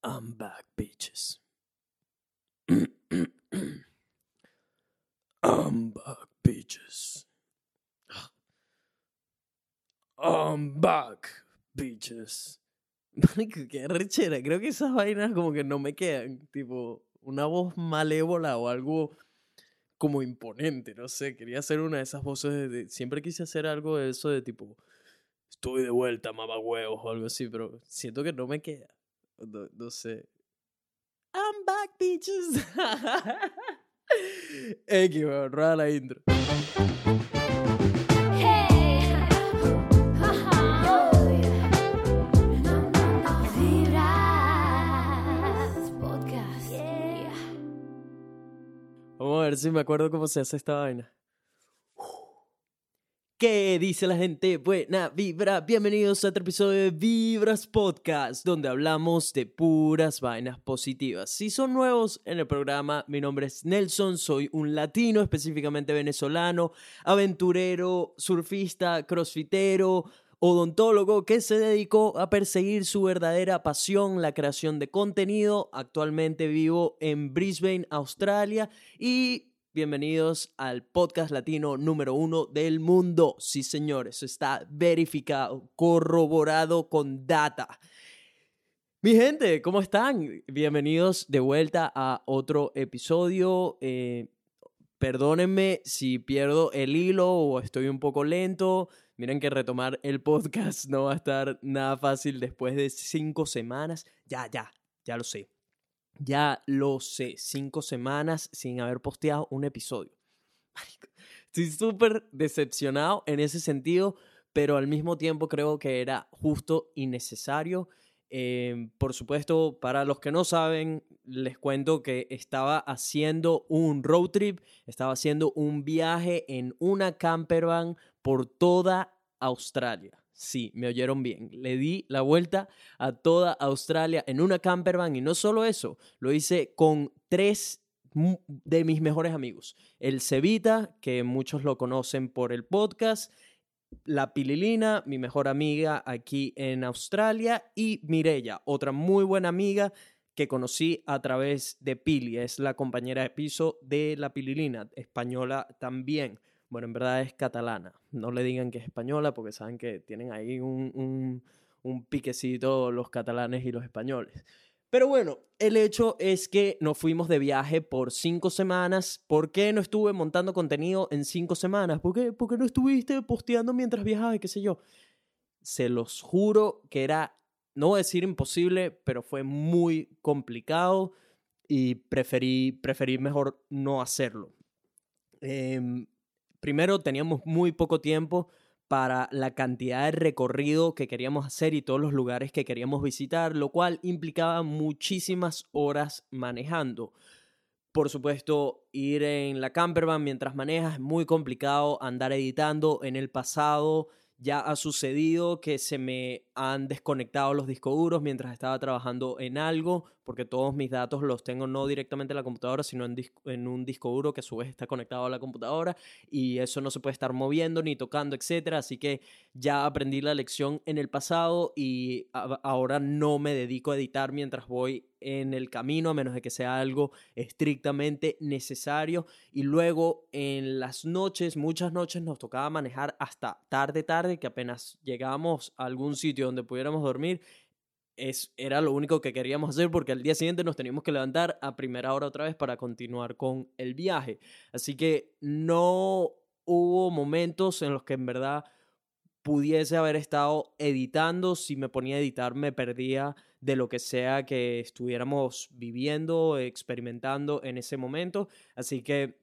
I'm back, bitches. I'm back, bitches. I'm back, bitches. Qué rechera. Creo que esas vainas como que no me quedan. Tipo, una voz malévola o algo como imponente, no sé. Quería hacer una de esas voces de- siempre quise hacer algo de eso de tipo... Estoy de vuelta, mamá huevos o algo así, pero siento que no me queda. No, no sé. I'm back, bitches. X, weón, rueda la intro. Vamos a ver si me acuerdo cómo se hace esta vaina. ¿Qué dice la gente? Buena vibra. Bienvenidos a otro episodio de Vibras Podcast, donde hablamos de puras vainas positivas. Si son nuevos en el programa, mi nombre es Nelson, soy un latino, específicamente venezolano, aventurero, surfista, crossfitero, odontólogo que se dedicó a perseguir su verdadera pasión, la creación de contenido. Actualmente vivo en Brisbane, Australia y bienvenidos al podcast latino número uno del mundo. Sí, señores, está verificado, corroborado con data. Mi gente, ¿cómo están? Bienvenidos de vuelta a otro episodio. Eh, perdónenme si pierdo el hilo o estoy un poco lento. Miren que retomar el podcast no va a estar nada fácil después de cinco semanas. Ya, ya, ya lo sé. Ya lo sé. Cinco semanas sin haber posteado un episodio. Estoy súper decepcionado en ese sentido, pero al mismo tiempo creo que era justo y necesario. Eh, por supuesto, para los que no saben, les cuento que estaba haciendo un road trip, estaba haciendo un viaje en una campervan por toda Australia. Sí, me oyeron bien. Le di la vuelta a toda Australia en una campervan y no solo eso, lo hice con tres de mis mejores amigos. El Cevita, que muchos lo conocen por el podcast, la Pililina, mi mejor amiga aquí en Australia, y Mirella, otra muy buena amiga que conocí a través de Pili, es la compañera de piso de la Pililina, española también. Bueno, en verdad es catalana, no le digan que es española porque saben que tienen ahí un, un, un piquecito los catalanes y los españoles. Pero bueno, el hecho es que nos fuimos de viaje por cinco semanas. ¿Por qué no estuve montando contenido en cinco semanas? ¿Por qué, ¿Por no estuviste posteando mientras viajaba y qué sé yo? Se los juro que era, no voy a decir imposible, pero fue muy complicado y preferí, preferí mejor no hacerlo. Em, primero, teníamos muy poco tiempo para la cantidad de recorrido que queríamos hacer y todos los lugares que queríamos visitar, lo cual implicaba muchísimas horas manejando. Por supuesto, ir en la campervan mientras manejas es muy complicado, andar editando. En el pasado ya ha sucedido que se me han desconectado los discos duros mientras estaba trabajando en algo, porque todos mis datos los tengo no directamente en la computadora, sino en, un disco duro que a su vez está conectado a la computadora y eso no se puede estar moviendo ni tocando, etcétera. Así que ya aprendí la lección en el pasado y ahora no me dedico a editar mientras voy en el camino, a menos de que sea algo estrictamente necesario. Y luego en las noches, muchas noches nos tocaba manejar hasta tarde, tarde, que apenas llegamos a algún sitio donde pudiéramos dormir. Es, era lo único que queríamos hacer porque al día siguiente nos teníamos que levantar a primera hora otra vez para continuar con el viaje. Así que no hubo momentos en los que en verdad pudiese haber estado editando. Si me ponía a editar, me perdía de lo que sea que estuviéramos viviendo, experimentando en ese momento. Así que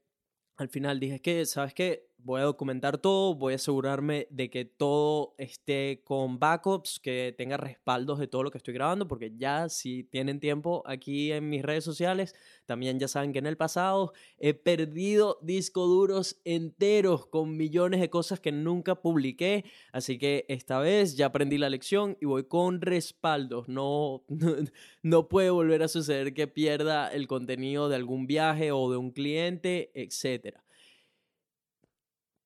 al final dije que, ¿sabes qué? Voy a documentar todo, voy a asegurarme de que todo esté con backups, que tenga respaldos de todo lo que estoy grabando, porque ya si tienen tiempo aquí en mis redes sociales, también ya saben que en el pasado he perdido discos duros enteros con millones de cosas que nunca publiqué, así que esta vez ya aprendí la lección y voy con respaldos, no, no, puede volver a suceder que pierda el contenido de algún viaje o de un cliente, etcétera.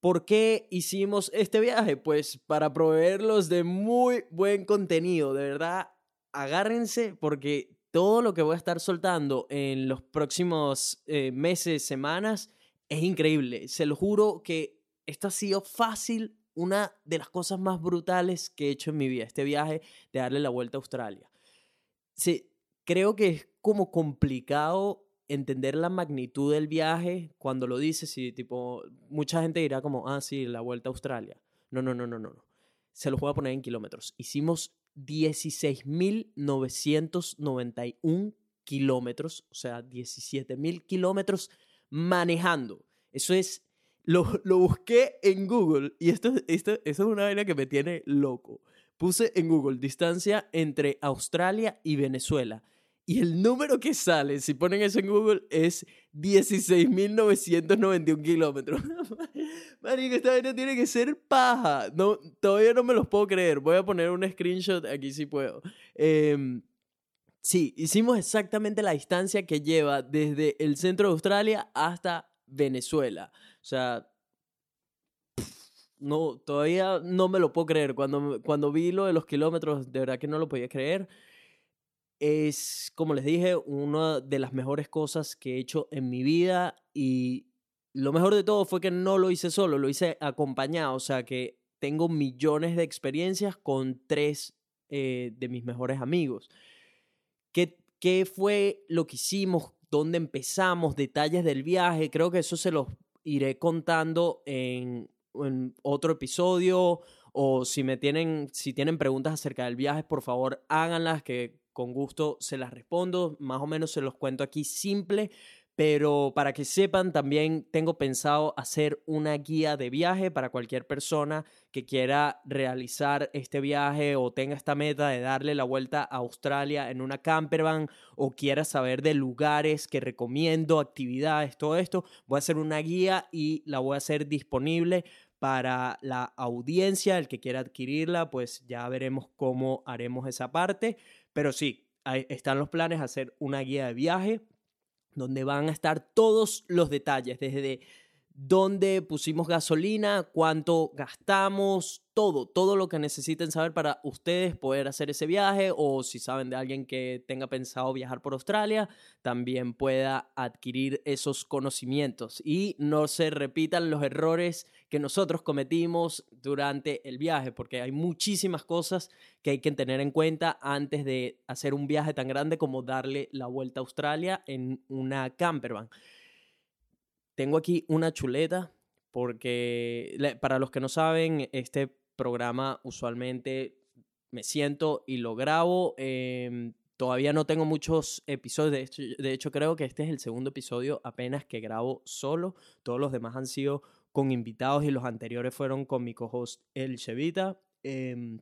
¿Por qué hicimos este viaje? Pues para proveerlos de muy buen contenido, de verdad, agárrense porque todo lo que voy a estar soltando en los próximos eh, meses, semanas, es increíble. Se lo juro que esto ha sido fácil, una de las cosas más brutales que he hecho en mi vida, este viaje de darle la vuelta a Australia. Sí, creo que es como complicado entender la magnitud del viaje cuando lo dices y tipo, mucha gente dirá como, ah, sí, la vuelta a Australia. No, no, no, no, no. Se los voy a poner en kilómetros. Hicimos 16.991 kilómetros, o sea, 17.000 kilómetros manejando. Eso es, lo, lo busqué en Google y esto, esto, esto es una vaina que me tiene loco. Puse en Google distancia entre Australia y Venezuela. Y el número que sale, si ponen eso en Google, es 16.991 kilómetros. Marico, esta vaina tiene que ser paja. No, todavía no me los puedo creer. Voy a poner un screenshot aquí si puedo. Em, sí, hicimos exactamente la distancia que lleva desde el centro de Australia hasta Venezuela. O sea, no, todavía no me lo puedo creer. Cuando, cuando vi lo de los kilómetros, de verdad que no lo podía creer. Es, como les dije, una de las mejores cosas que he hecho en mi vida y lo mejor de todo fue que no lo hice solo, lo hice acompañado, o sea que tengo millones de experiencias con tres eh, de mis mejores amigos. ¿Qué, ¿Qué fue lo que hicimos? ¿Dónde empezamos? Detalles del viaje. Creo que eso se los iré contando en, en otro episodio o si me tienen si tienen preguntas acerca del viaje, por favor, háganlas que con gusto se las respondo, más o menos se los cuento aquí simple, pero para que sepan, también tengo pensado hacer una guía de viaje para cualquier persona que quiera realizar este viaje o tenga esta meta de darle la vuelta a Australia en una campervan o quiera saber de lugares que recomiendo, actividades, todo esto. Voy a hacer una guía y la voy a hacer disponible para la audiencia, el que quiera adquirirla, pues ya veremos cómo haremos esa parte. Pero sí, ahí están los planes, hacer una guía de viaje donde van a estar todos los detalles, desde dónde pusimos gasolina, cuánto gastamos, todo, todo lo que necesiten saber para ustedes poder hacer ese viaje o si saben de alguien que tenga pensado viajar por Australia, también pueda adquirir esos conocimientos y no se repitan los errores que nosotros cometimos durante el viaje, porque hay muchísimas cosas que hay que tener en cuenta antes de hacer un viaje tan grande como darle la vuelta a Australia en una campervan. Tengo aquí una chuleta porque para los que no saben, este programa usualmente me siento y lo grabo. Em, todavía no tengo muchos episodios, de hecho, de hecho creo que este es el segundo episodio apenas que grabo solo. Todos los demás han sido con invitados y los anteriores fueron con mi co-host El Chevita. Em,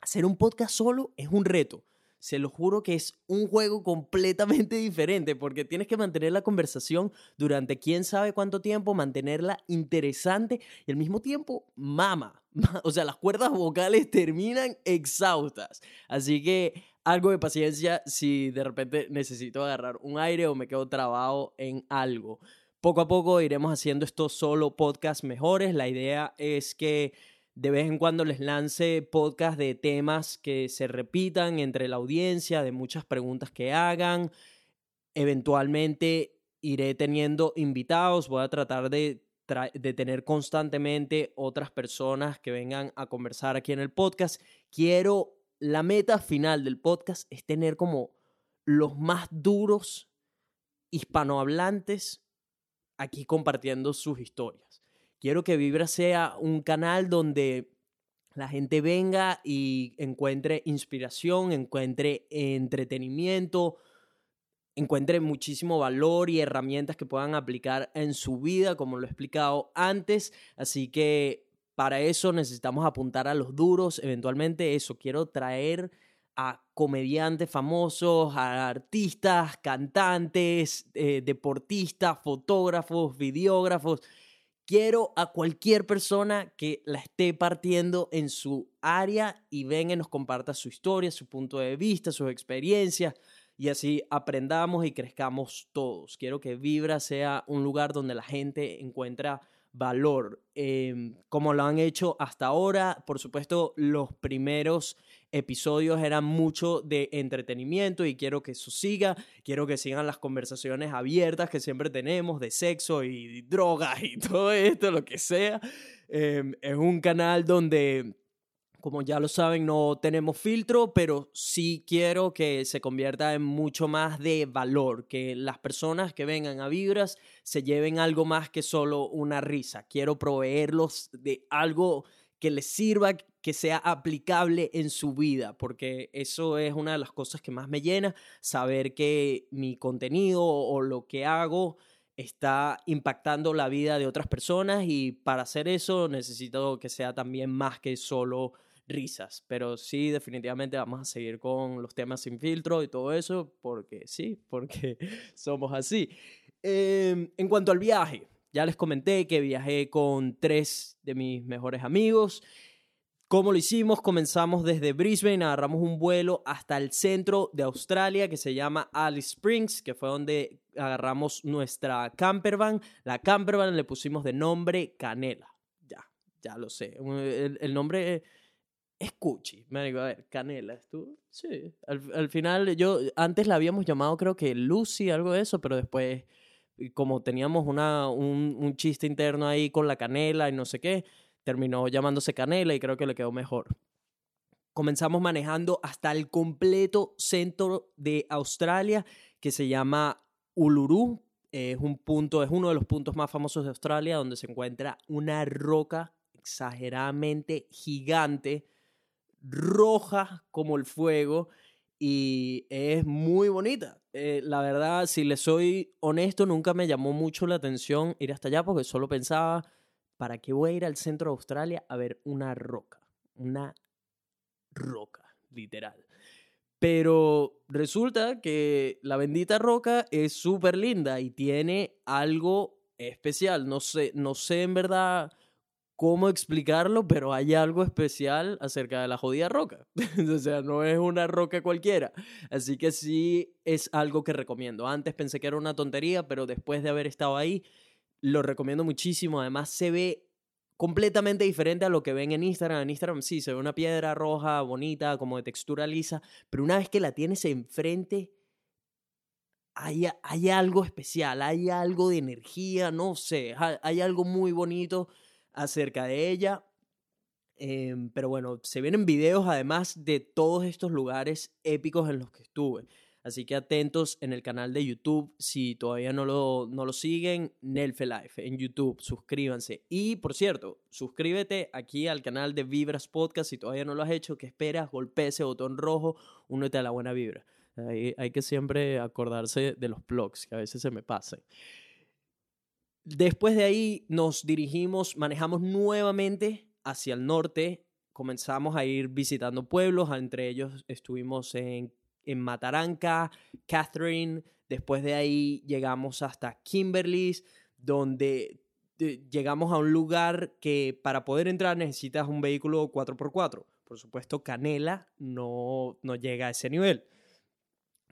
hacer un podcast solo es un reto se lo juro que es un juego completamente diferente porque tienes que mantener la conversación durante quién sabe cuánto tiempo, mantenerla interesante y al mismo tiempo mama. O sea, las cuerdas vocales terminan exhaustas. Así que algo de paciencia si de repente necesito agarrar un aire o me quedo trabado en algo. Poco a poco iremos haciendo estos solo podcasts mejores. La idea es que de vez en cuando les lance podcast de temas que se repitan entre la audiencia, de muchas preguntas que hagan. Eventualmente iré teniendo invitados, voy a tratar de, de tener constantemente otras personas que vengan a conversar aquí en el podcast. Quiero, la meta final del podcast es tener como los más duros hispanohablantes aquí compartiendo sus historias. Quiero que Vibra sea un canal donde la gente venga y encuentre inspiración, encuentre entretenimiento, encuentre muchísimo valor y herramientas que puedan aplicar en su vida, como lo he explicado antes. Así que para eso necesitamos apuntar a los duros. Eventualmente eso, quiero traer a comediantes famosos, a artistas, cantantes, eh, deportistas, fotógrafos, videógrafos Quiero a cualquier persona que la esté partiendo en su área y venga y nos comparta su historia, su punto de vista, sus experiencias y así aprendamos y crezcamos todos. Quiero que Vibra sea un lugar donde la gente encuentra valor, em, como lo han hecho hasta ahora. Por supuesto, los primeros episodios eran mucho de entretenimiento y quiero que eso siga, quiero que sigan las conversaciones abiertas que siempre tenemos de sexo y drogas y todo esto, lo que sea. Em, es un canal donde como ya lo saben, no tenemos filtro, pero sí quiero que se convierta en mucho más de valor, que las personas que vengan a Vibras se lleven algo más que solo una risa. Quiero proveerlos de algo que les sirva, que sea aplicable en su vida, porque eso es una de las cosas que más me llena, saber que mi contenido o lo que hago está impactando la vida de otras personas y para hacer eso necesito que sea también más que solo risas, pero sí, definitivamente vamos a seguir con los temas sin filtro y todo eso, porque sí, porque somos así. Em, en cuanto al viaje, ya les comenté que viajé con tres de mis mejores amigos. ¿Cómo lo hicimos? Comenzamos desde Brisbane, agarramos un vuelo hasta el centro de Australia que se llama Alice Springs, que fue donde agarramos nuestra campervan. La campervan le pusimos de nombre Canela. Ya, ya lo sé. El, el nombre Escuchi, me digo, a ver, Canela, ¿tú? Sí. Al, final, yo, antes la habíamos llamado creo que Lucy, algo de eso, pero después, como teníamos una, un, un chiste interno ahí con la canela y no sé qué, terminó llamándose Canela y creo que le quedó mejor. Comenzamos manejando hasta el completo centro de Australia, que se llama Uluru. Es un punto, es uno de los puntos más famosos de Australia, donde se encuentra una roca exageradamente gigante roja como el fuego y es muy bonita. Eh, la verdad, si le soy honesto, nunca me llamó mucho la atención ir hasta allá porque solo pensaba, ¿para qué voy a ir al centro de Australia a ver una roca? Una roca, literal. Pero resulta que la bendita roca es súper linda y tiene algo especial. No sé, no sé en verdad cómo explicarlo, pero hay algo especial acerca de la jodida roca. o sea, no es una roca cualquiera. Así que sí es algo que recomiendo. Antes pensé que era una tontería, pero después de haber estado ahí, lo recomiendo muchísimo. Además, se ve completamente diferente a lo que ven en Instagram. En Instagram sí, se ve una piedra roja, bonita, como de textura lisa, pero una vez que la tienes enfrente... Hay, hay algo especial, hay algo de energía, no sé, hay algo muy bonito acerca de ella. Em, pero bueno, se vienen videos además de todos estos lugares épicos en los que estuve. Así que atentos en el canal de YouTube. Si todavía no lo, no lo siguen, Nelfe Life en YouTube. Suscríbanse. Y por cierto, suscríbete aquí al canal de Vibras Podcast. Si todavía no lo has hecho, ¿qué esperas? Golpea ese botón rojo. Únete a la buena vibra. Hay, hay que siempre acordarse de los blogs, que a veces se me pasan. Después de ahí nos dirigimos, manejamos nuevamente hacia el norte, comenzamos a ir visitando pueblos, entre ellos estuvimos en, en Mataranca, Catherine, después de ahí llegamos hasta Kimberly, donde eh, llegamos a un lugar que para poder entrar necesitas un vehículo 4x4. Por supuesto, Canela no, no llega a ese nivel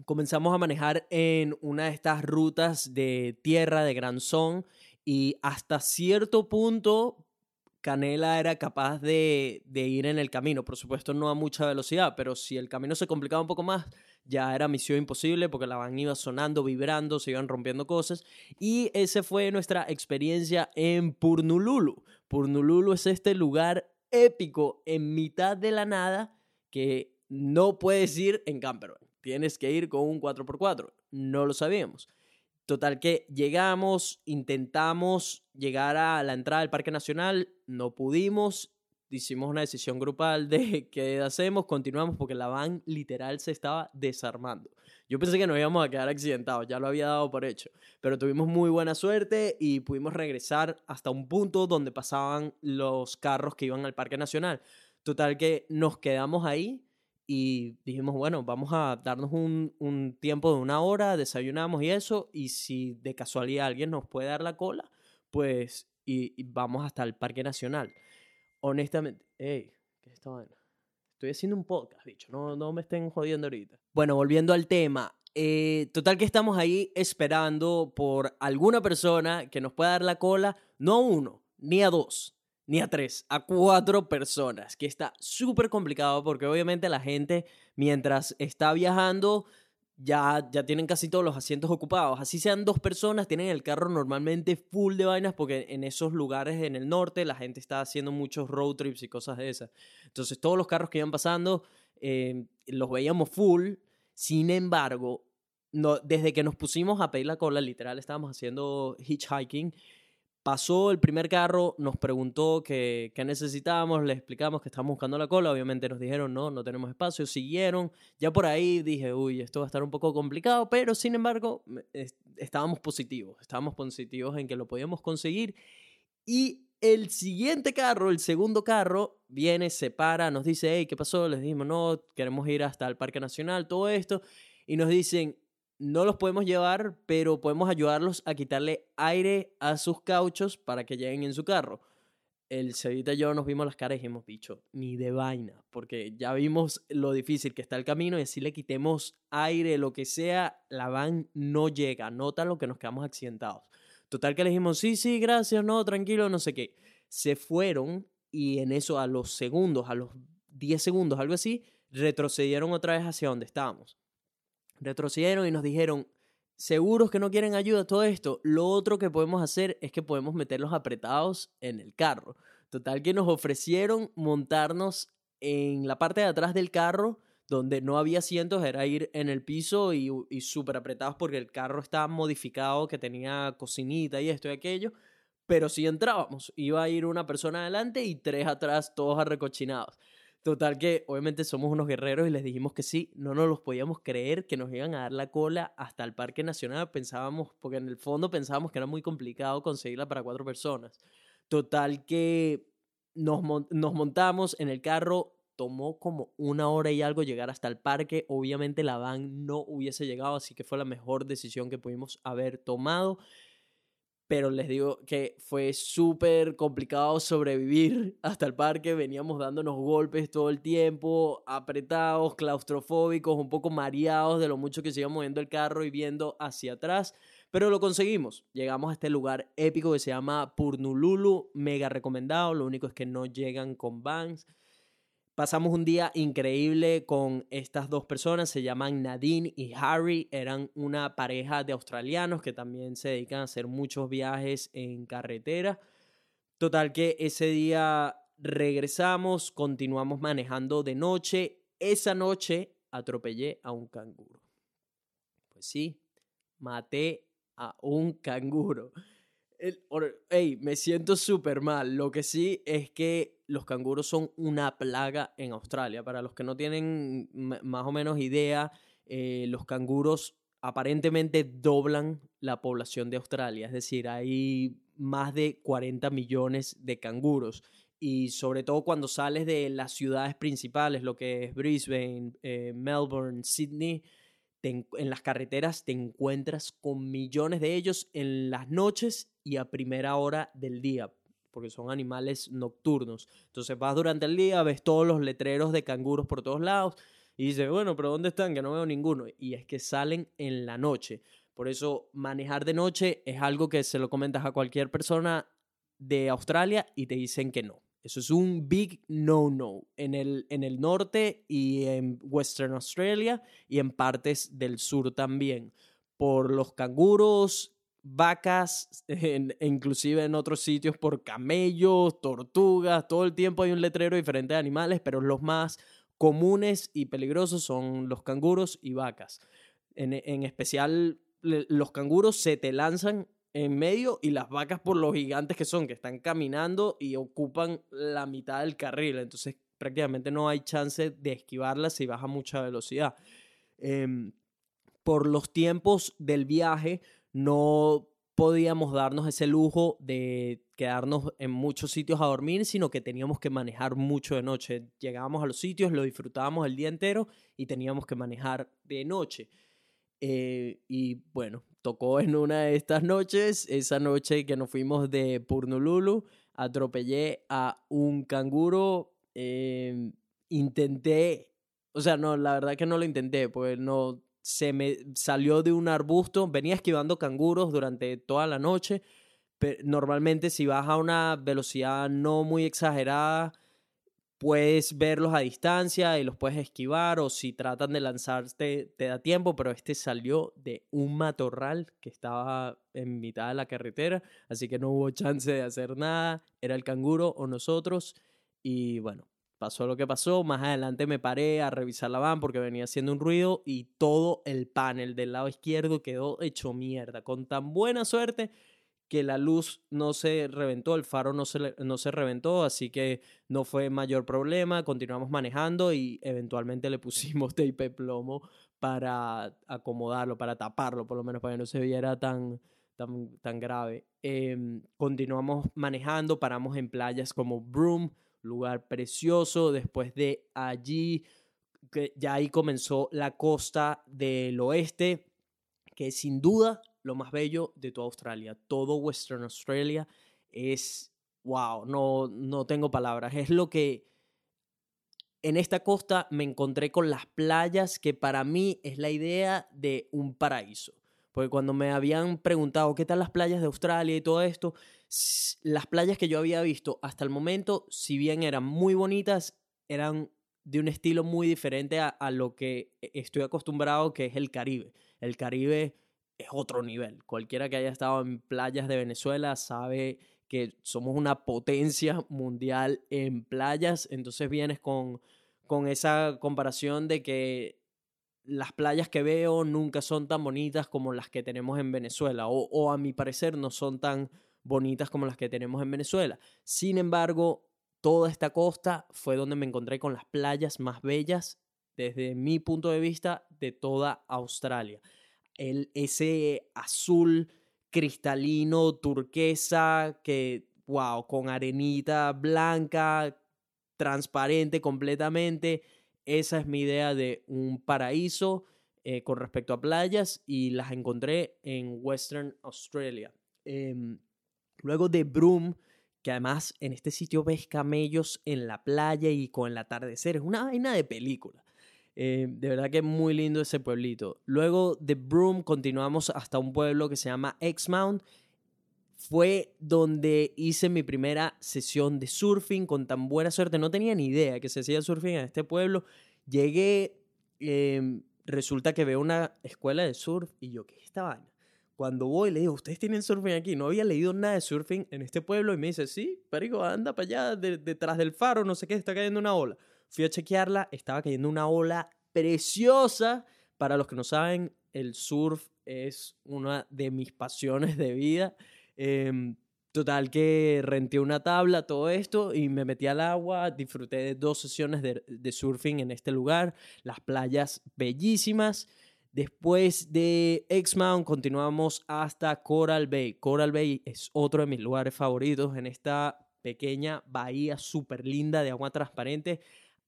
comenzamos a manejar en una de estas rutas de tierra de Gran Son y hasta cierto punto Canela era capaz de, ir en el camino. Por supuesto, no a mucha velocidad, pero si el camino se complicaba un poco más, ya era misión imposible porque la van iba sonando, vibrando, se iban rompiendo cosas. Y esa fue nuestra experiencia en Purnululu. Purnululu es este lugar épico en mitad de la nada que no puedes ir en campervan. Tienes que ir con un 4x4. No lo sabíamos. Total que llegamos, intentamos llegar a la entrada del Parque Nacional, no pudimos, hicimos una decisión grupal de qué hacemos, continuamos porque la van literal se estaba desarmando. Yo pensé que nos íbamos a quedar accidentados, ya lo había dado por hecho, pero tuvimos muy buena suerte y pudimos regresar hasta un punto donde pasaban los carros que iban al Parque Nacional. Total que nos quedamos ahí y dijimos, bueno, vamos a darnos un, tiempo de una hora, desayunamos y eso, y si de casualidad alguien nos puede dar la cola, pues y, vamos hasta el Parque Nacional. Honestamente, hey, ¿qué es? Estoy haciendo un podcast, dicho, no, no me estén jodiendo ahorita. Bueno, volviendo al tema, eh, total que estamos ahí esperando por alguna persona que nos pueda dar la cola, no uno, ni a dos, ni a tres, a cuatro personas, que está súper complicado porque obviamente la gente mientras está viajando ya, ya tienen casi todos los asientos ocupados. Así sean dos personas, tienen el carro normalmente full de vainas porque en esos lugares en el norte la gente está haciendo muchos road trips y cosas de esas. Entonces todos los carros que iban pasando eh, los veíamos full. Sin embargo, no, desde que nos pusimos a pedir la cola, literal, estábamos haciendo hitchhiking. Pasó el primer carro, nos preguntó qué, necesitábamos, le explicamos que estábamos buscando la cola, obviamente nos dijeron no, no tenemos espacio, siguieron, ya por ahí dije, uy, esto va a estar un poco complicado, pero sin embargo estábamos positivos, estábamos positivos en que lo podíamos conseguir y el siguiente carro, el segundo carro, viene, se para, nos dice, hey, ¿qué pasó? Les dijimos, no, queremos ir hasta el Parque Nacional, todo esto. Y nos dicen, no los podemos llevar, pero podemos ayudarlos a quitarle aire a sus cauchos para que lleguen en su carro. El Cevita y yo nos vimos las caras y dijimos, bicho, ni de vaina, porque ya vimos lo difícil que está el camino y así le quitemos aire, lo que sea, la van no llega, nota lo que nos quedamos accidentados. Total que le dijimos, sí, sí, gracias, no, tranquilo, no sé qué. Se fueron y en eso a los segundos, a los 10 segundos, algo así, retrocedieron otra vez hacia donde estábamos. Retrocedieron y nos dijeron, seguros que no quieren ayuda, todo esto. Lo otro que podemos hacer es que podemos meterlos apretados en el carro. Total que nos ofrecieron montarnos en la parte de atrás del carro donde no había asientos, era ir en el piso y, y súper apretados porque el carro estaba modificado, que tenía cocinita y esto y aquello, pero si entrábamos, iba a ir una persona adelante y tres atrás, todos arrecochinados. Total que obviamente somos unos guerreros y les dijimos que sí, no nos los podíamos creer que nos iban a dar la cola hasta el Parque Nacional, pensábamos, porque en el fondo pensábamos que era muy complicado conseguirla para cuatro personas. Total que nos, nos montamos en el carro, tomó como una hora y algo llegar hasta el parque. Obviamente la van no hubiese llegado, así que fue la mejor decisión que pudimos haber tomado. Pero les digo que fue súper complicado sobrevivir hasta el parque. Veníamos dándonos golpes todo el tiempo, apretados, claustrofóbicos, un poco mareados de lo mucho que se iba moviendo el carro y viendo hacia atrás. Pero lo conseguimos. Llegamos a este lugar épico que se llama Purnululu, mega recomendado. Lo único es que no llegan con vans. Pasamos un día increíble con estas dos personas, se llaman Nadine y Harry, eran una pareja de australianos que también se dedican a hacer muchos viajes en carretera. Total que ese día regresamos, continuamos manejando de noche. Esa noche atropellé a un canguro. Pues sí, maté a un canguro. El, or- ey, me siento súper mal. Lo que sí es que los canguros son una plaga en Australia. Para los que no tienen más o menos idea, eh, los canguros aparentemente doblan la población de Australia. Es decir, hay más de 40 millones de canguros. Y sobre todo cuando sales de las ciudades principales, lo que es Brisbane, eh, Melbourne, Sydney, en las carreteras te encuentras con millones de ellos en las noches y a primera hora del día, porque son animales nocturnos. Entonces vas durante el día, ves todos los letreros de canguros por todos lados y dices, bueno, pero ¿dónde están? Que no veo ninguno. Y es que salen en la noche. Por eso manejar de noche es algo que se lo comentas a cualquier persona de Australia y te dicen que no. Eso es un big no-no en el, en el norte y en Western Australia y en partes del sur también. Por los canguros, vacas, inclusive en otros sitios por camellos, tortugas, todo el tiempo hay un letrero diferente de animales, pero los más comunes y peligrosos son los canguros y vacas. En, en especial, los canguros se te lanzan en medio y las vacas por los gigantes que son, que están caminando y ocupan la mitad del carril. Entonces prácticamente no hay chance de esquivarlas si baja mucha velocidad. Em, por los tiempos del viaje no podíamos darnos ese lujo de quedarnos en muchos sitios a dormir, sino que teníamos que manejar mucho de noche. Llegábamos a los sitios, lo disfrutábamos el día entero y teníamos que manejar de noche. Eh, y bueno, tocó en una de estas noches, esa noche que nos fuimos de Purnululu, atropellé a un canguro, eh, intenté, o sea, no, la verdad que no lo intenté, pues no, se me salió de un arbusto, venía esquivando canguros durante toda la noche, Pe- normalmente si vas a una velocidad no muy exagerada, puedes verlos a distancia y los puedes esquivar o si tratan de lanzarte te da tiempo, pero este salió de un matorral que estaba en mitad de la carretera, así que no hubo chance de hacer nada, era el canguro o nosotros y bueno, pasó lo que pasó, más adelante me paré a revisar la van porque venía haciendo un ruido y todo el panel del lado izquierdo quedó hecho mierda, con tan buena suerte que la luz no se reventó, el faro no se, no se reventó, así que no fue mayor problema, continuamos manejando y eventualmente le pusimos tape plomo para acomodarlo, para taparlo, por lo menos para que no se viera tan, tan, tan grave. Em, continuamos manejando, paramos en playas como Broome, lugar precioso, después de allí, que ya ahí comenzó la costa del oeste, que es sin duda lo más bello de toda Australia. Todo Western Australia es, wow, no, no tengo palabras. Es lo que en esta costa me encontré con las playas que para mí es la idea de un paraíso. Porque cuando me habían preguntado qué tal las playas de Australia y todo esto, las playas que yo había visto hasta el momento, si bien eran muy bonitas, eran de un estilo muy diferente a, lo que e, estoy acostumbrado, que es el Caribe. El Caribe es otro nivel. Cualquiera que haya estado en playas de Venezuela sabe que somos una potencia mundial en playas, entonces vienes con, con esa comparación de que las playas que veo nunca son tan bonitas como las que tenemos en Venezuela, o, o a mi parecer no son tan bonitas como las que tenemos en Venezuela. Sin embargo, toda esta costa fue donde me encontré con las playas más bellas desde mi punto de vista de toda Australia. El, ese azul cristalino, turquesa, que, wow, con arenita blanca, transparente completamente. Esa es mi idea de un paraíso eh, con respecto a playas y las encontré en Western Australia. Em, luego de Broome, que además en este sitio ves camellos en la playa y con el atardecer, es una vaina de película. Eh, de verdad que es muy lindo ese pueblito. Luego de Broome continuamos hasta un pueblo que se llama Exmount. Fue donde hice mi primera sesión de surfing con tan buena suerte. No tenía ni idea que se hacía surfing en este pueblo. Llegué, eh, resulta que veo una escuela de surf y yo, ¿qué es esta vaina? Cuando voy le digo, ¿ustedes tienen surfing aquí? No había leído nada de surfing en este pueblo y me dice, sí, perico, anda para allá, de- detrás del faro, no sé qué, está cayendo una ola. Fui a chequearla, estaba cayendo una ola preciosa. Para los que no saben, el surf es una de mis pasiones de vida. Em, total que renté una tabla, todo esto, y me metí al agua, disfruté de dos sesiones de, de surfing en este lugar, las playas bellísimas. Después de Exmount continuamos hasta Coral Bay. Coral Bay es otro de mis lugares favoritos en esta pequeña bahía súper linda de agua transparente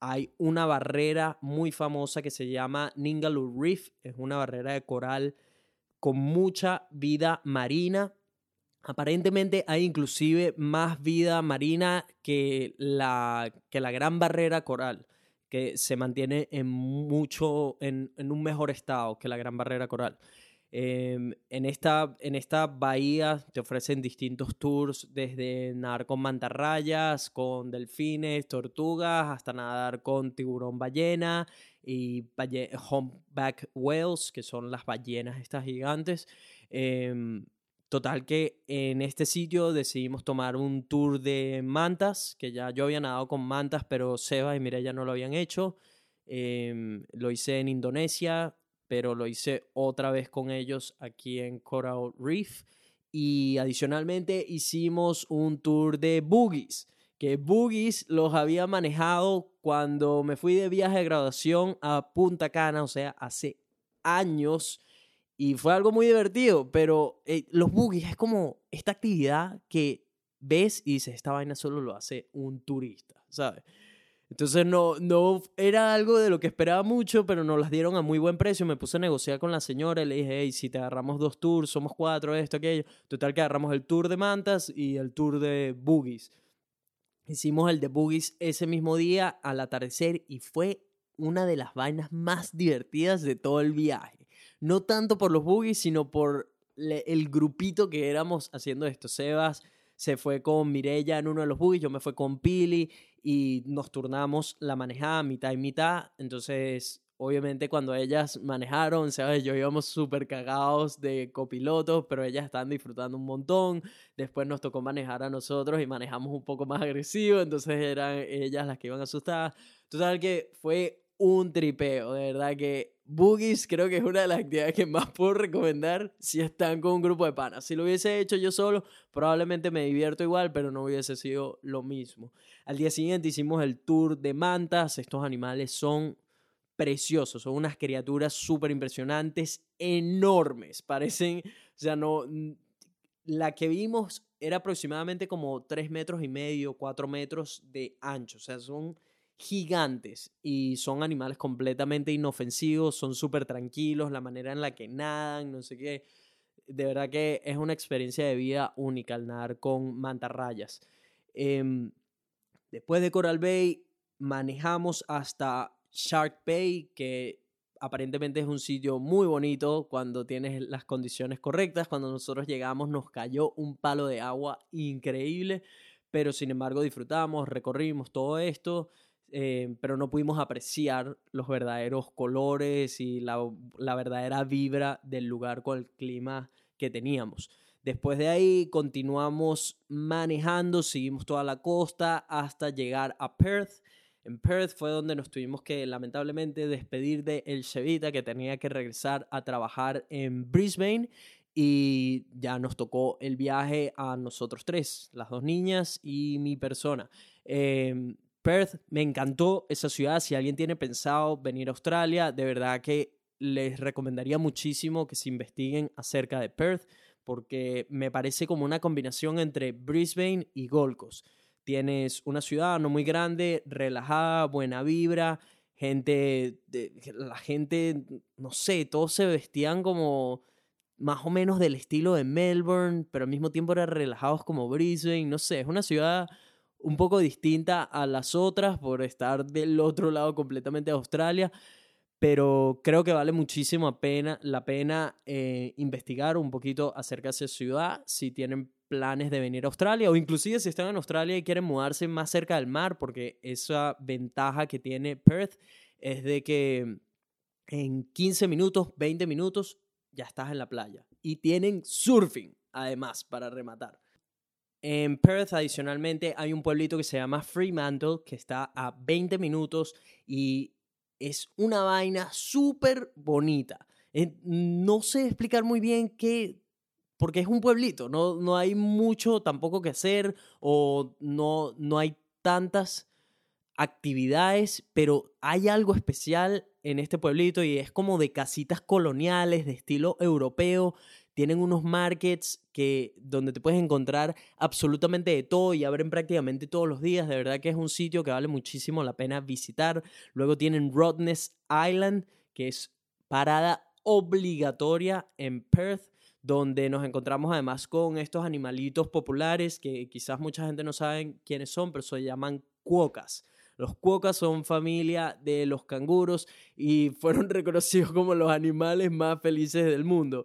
hay una barrera muy famosa que se llama Ningaloo Reef. Es una barrera de coral con mucha vida marina. Aparentemente hay inclusive más vida marina que la, que la gran barrera coral, que se mantiene en mucho, en, un mejor estado que la gran barrera coral. Em, en, esta, en esta bahía te ofrecen distintos tours, desde nadar con mantarrayas, con delfines, tortugas, hasta nadar con tiburón ballena y balle- humpback whales, que son las ballenas estas gigantes. Em, total que en este sitio decidimos tomar un tour de mantas, que ya yo había nadado con mantas, pero Seba y Mireya no lo habían hecho. Em, lo hice en Indonesia, pero lo hice otra vez con ellos aquí en Coral Reef. Y adicionalmente hicimos un tour de boogies, que boogies los había manejado cuando me fui de viaje de graduación a Punta Cana, o sea, hace años. Y fue algo muy divertido, pero eh, los boogies es como esta actividad que ves y dices, esta vaina solo lo hace un turista, ¿sabes? Entonces no, no era algo de lo que esperaba mucho, pero nos las dieron a muy buen precio. Me puse a negociar con la señora y le dije, hey, si te agarramos dos tours, somos cuatro, esto, aquello. Total que agarramos el tour de mantas y el tour de boogies. Hicimos el de boogies ese mismo día al atardecer y fue una de las vainas más divertidas de todo el viaje. No tanto por los boogies, sino por el grupito que éramos haciendo esto. Sebas se fue con Mirella en uno de los buggies, yo me fui con Pili y nos turnamos la manejada mitad y mitad. Entonces, obviamente cuando ellas manejaron, Sebas y yo íbamos súper cagados de copilotos, pero ellas estaban disfrutando un montón. Después nos tocó manejar a nosotros y manejamos un poco más agresivo, entonces eran ellas las que iban asustadas. Total que fue un tripeo, de verdad que Boogies creo que es una de las actividades que más puedo recomendar si están con un grupo de panas. Si lo hubiese hecho yo solo, probablemente me divierto igual, pero no hubiese sido lo mismo. Al día siguiente hicimos el tour de mantas. Estos animales son preciosos, son unas criaturas súper impresionantes, enormes. Parecen, o sea, no. La que vimos era aproximadamente como 3 metros y medio, 4 metros de ancho. O sea, son gigantes y son animales completamente inofensivos, son súper tranquilos, la manera en la que nadan, no sé qué. De verdad que es una experiencia de vida única al nadar con mantarrayas. Em, después de Coral Bay, manejamos hasta Shark Bay, que aparentemente es un sitio muy bonito cuando tienes las condiciones correctas. Cuando nosotros llegamos nos cayó un palo de agua increíble, pero sin embargo disfrutamos, recorrimos todo esto, eh, pero no pudimos apreciar los verdaderos colores y la, la verdadera vibra del lugar con el clima que teníamos. Después de ahí continuamos manejando, seguimos toda la costa hasta llegar a Perth. En Perth fue donde nos tuvimos que lamentablemente despedir de El Chevita que tenía que regresar a trabajar en Brisbane y ya nos tocó el viaje a nosotros tres, las dos niñas y mi persona. Eh, Perth, me encantó esa ciudad. Si alguien tiene pensado venir a Australia, de verdad que les recomendaría muchísimo que se investiguen acerca de Perth porque me parece como una combinación entre Brisbane y Gold Coast. Tienes una ciudad no muy grande, relajada, buena vibra, gente, la gente, no sé, todos se vestían como más o menos del estilo de Melbourne, pero al mismo tiempo eran relajados como Brisbane, no sé, es una ciudad un poco distinta a las otras por estar del otro lado completamente de Australia, pero creo que vale muchísimo pena, la pena eh, investigar un poquito acerca de esa ciudad si tienen planes de venir a Australia o inclusive si están en Australia y quieren mudarse más cerca del mar porque esa ventaja que tiene Perth es de que en 15 minutos, 20 minutos ya estás en la playa y tienen surfing además para rematar. En Perth adicionalmente hay un pueblito que se llama Fremantle que está a 20 minutos y es una vaina súper bonita. Eh, no sé explicar muy bien qué, porque es un pueblito, no, no hay mucho tampoco que hacer o no, no hay tantas actividades, pero hay algo especial en este pueblito y es como de casitas coloniales de estilo europeo. Tienen unos markets que, donde te puedes encontrar absolutamente de todo y abren prácticamente todos los días. De verdad que es un sitio que vale muchísimo la pena visitar. Luego tienen Rottnest Island, que es parada obligatoria en Perth donde nos encontramos además con estos animalitos populares que quizás mucha gente no sabe quiénes son, pero se llaman cuocas. Los cuocas son familia de los canguros y fueron reconocidos como los animales más felices del mundo.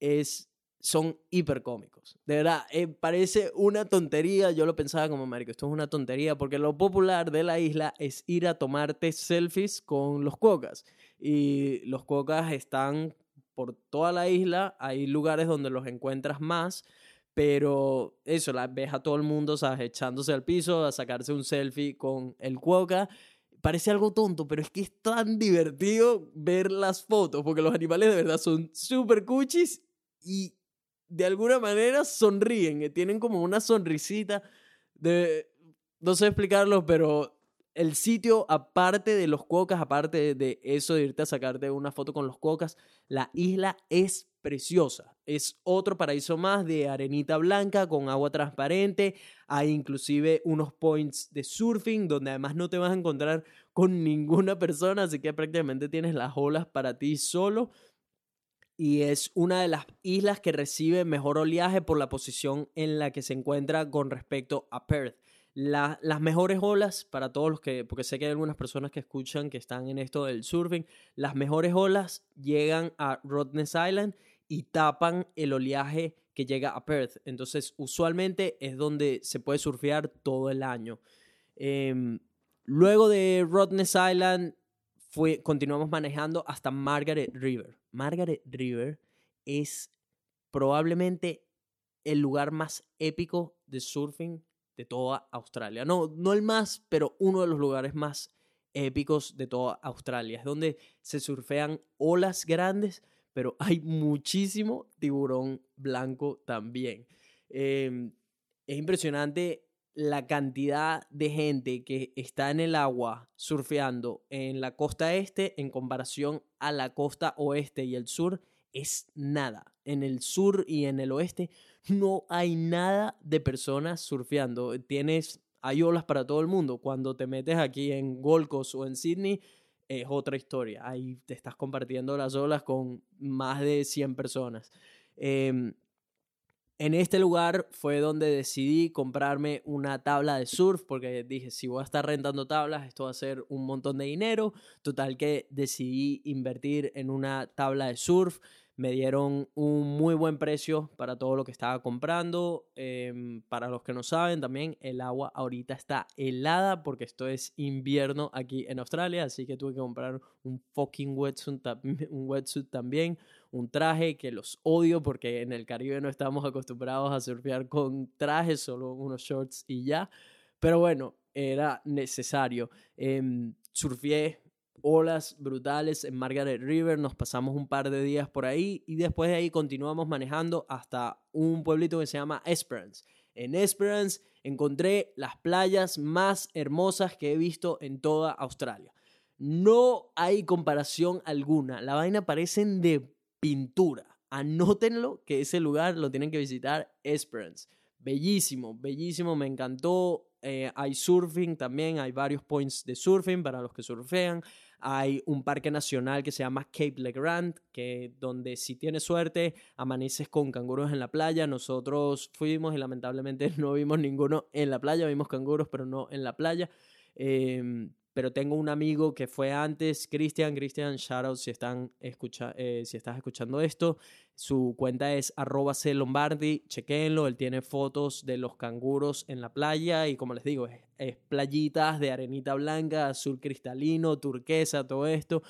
Es, son hipercómicos. De verdad, eh, parece una tontería. Yo lo pensaba como, marico, esto es una tontería porque lo popular de la isla es ir a tomarte selfies con los cuocas. Y los cuocas están por toda la isla. Hay lugares donde los encuentras más. Pero eso, la ves a todo el mundo, ¿sabes? Echándose al piso a sacarse un selfie con el cuoca. Parece algo tonto, pero es que es tan divertido ver las fotos, porque los animales de verdad son súper cuchis y de alguna manera sonríen, eh, tienen como una sonrisita de... No sé explicarlo, pero el sitio, aparte de los cuocas, aparte de eso de irte a sacarte una foto con los cuocas, la isla es preciosa. Es otro paraíso más de arenita blanca con agua transparente. Hay inclusive unos points de surfing donde además no te vas a encontrar con ninguna persona, así que prácticamente tienes las olas para ti solo. Y es una de las islas que recibe mejor oleaje por la posición en la que se encuentra con respecto a Perth. La, las mejores olas para todos los que, porque sé que hay algunas personas que escuchan que están en esto del surfing, las mejores olas llegan a Rottnest Island y tapan el oleaje que llega a Perth. Entonces, usualmente es donde se puede surfear todo el año. Em, luego de Rottnest Island, continuamos manejando hasta Margaret River. Margaret River es probablemente el lugar más épico de surfing de toda Australia. No, no el más, pero uno de los lugares más épicos de toda Australia. Es donde se surfean olas grandes, pero hay muchísimo tiburón blanco también. Em, es impresionante la cantidad de gente que está en el agua surfeando en la costa este en comparación a la costa oeste y el sur es nada. En el sur y en el oeste no hay nada de personas surfeando. Tienes, hay olas para todo el mundo. Cuando te metes aquí en Gold Coast o en Sydney, es otra historia. Ahí te estás compartiendo las olas con más de 100 personas. Em, en este lugar fue donde decidí comprarme una tabla de surf porque dije, si voy a estar rentando tablas, esto va a ser un montón de dinero. Total que decidí invertir en una tabla de surf me dieron un muy buen precio para todo lo que estaba comprando. Em, para los que no saben, también el agua ahorita está helada porque esto es invierno aquí en Australia, así que tuve que comprar un fucking un wetsuit también, un traje que los odio porque en el Caribe no estamos acostumbrados a surfear con trajes, solo unos shorts y ya. Pero bueno, era necesario. Eh, olas brutales en Margaret River, nos pasamos un par de días por ahí y después de ahí continuamos manejando hasta un pueblito que se llama Esperance. En Esperance encontré las playas más hermosas que he visto en toda Australia. No hay comparación alguna, la vaina parecen de pintura. Anótenlo que ese lugar lo tienen que visitar Esperance. Bellísimo, bellísimo, me encantó. Eh, hay surfing también, hay varios points de surfing para los que surfean. Hay un parque nacional que se llama Cape Legrand, que donde si tienes suerte amaneces con canguros en la playa. Nosotros fuimos y lamentablemente no vimos ninguno en la playa, vimos canguros pero no en la playa. Em, pero tengo un amigo que fue antes, Cristian, Cristian, shout si, están eh, si estás escuchando esto. Su cuenta es arroba chequenlo, él tiene fotos de los canguros en la playa y como les digo, es, playitas de arenita blanca, azul cristalino, turquesa, todo esto.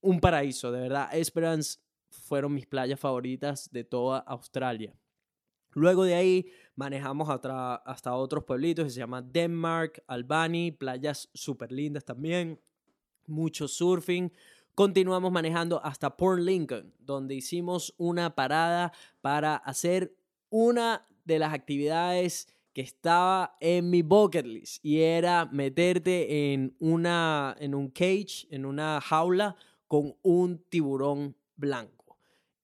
Un paraíso, de verdad. Esperance fueron mis playas favoritas de toda Australia. Luego de ahí manejamos hasta, hasta otros pueblitos que se llaman Denmark, Albany, playas súper lindas también, mucho surfing. Continuamos manejando hasta Port Lincoln, donde hicimos una parada para hacer una de las actividades que estaba en mi bucket list y era meterte en una en un cage, en una jaula con un tiburón blanco.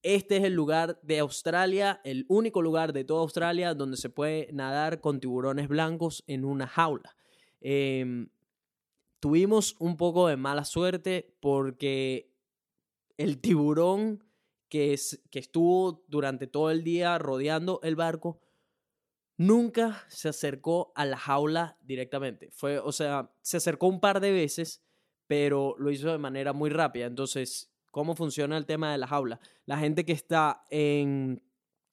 Este es el lugar de Australia, el único lugar de toda Australia donde se puede nadar con tiburones blancos en una jaula. Em, tuvimos un poco de mala suerte porque el tiburón que, que estuvo durante todo el día rodeando el barco nunca se acercó a la jaula directamente. Fue, o sea, se acercó un par de veces, pero lo hizo de manera muy rápida. Entonces, cómo funciona el tema de la jaula. La gente que está en,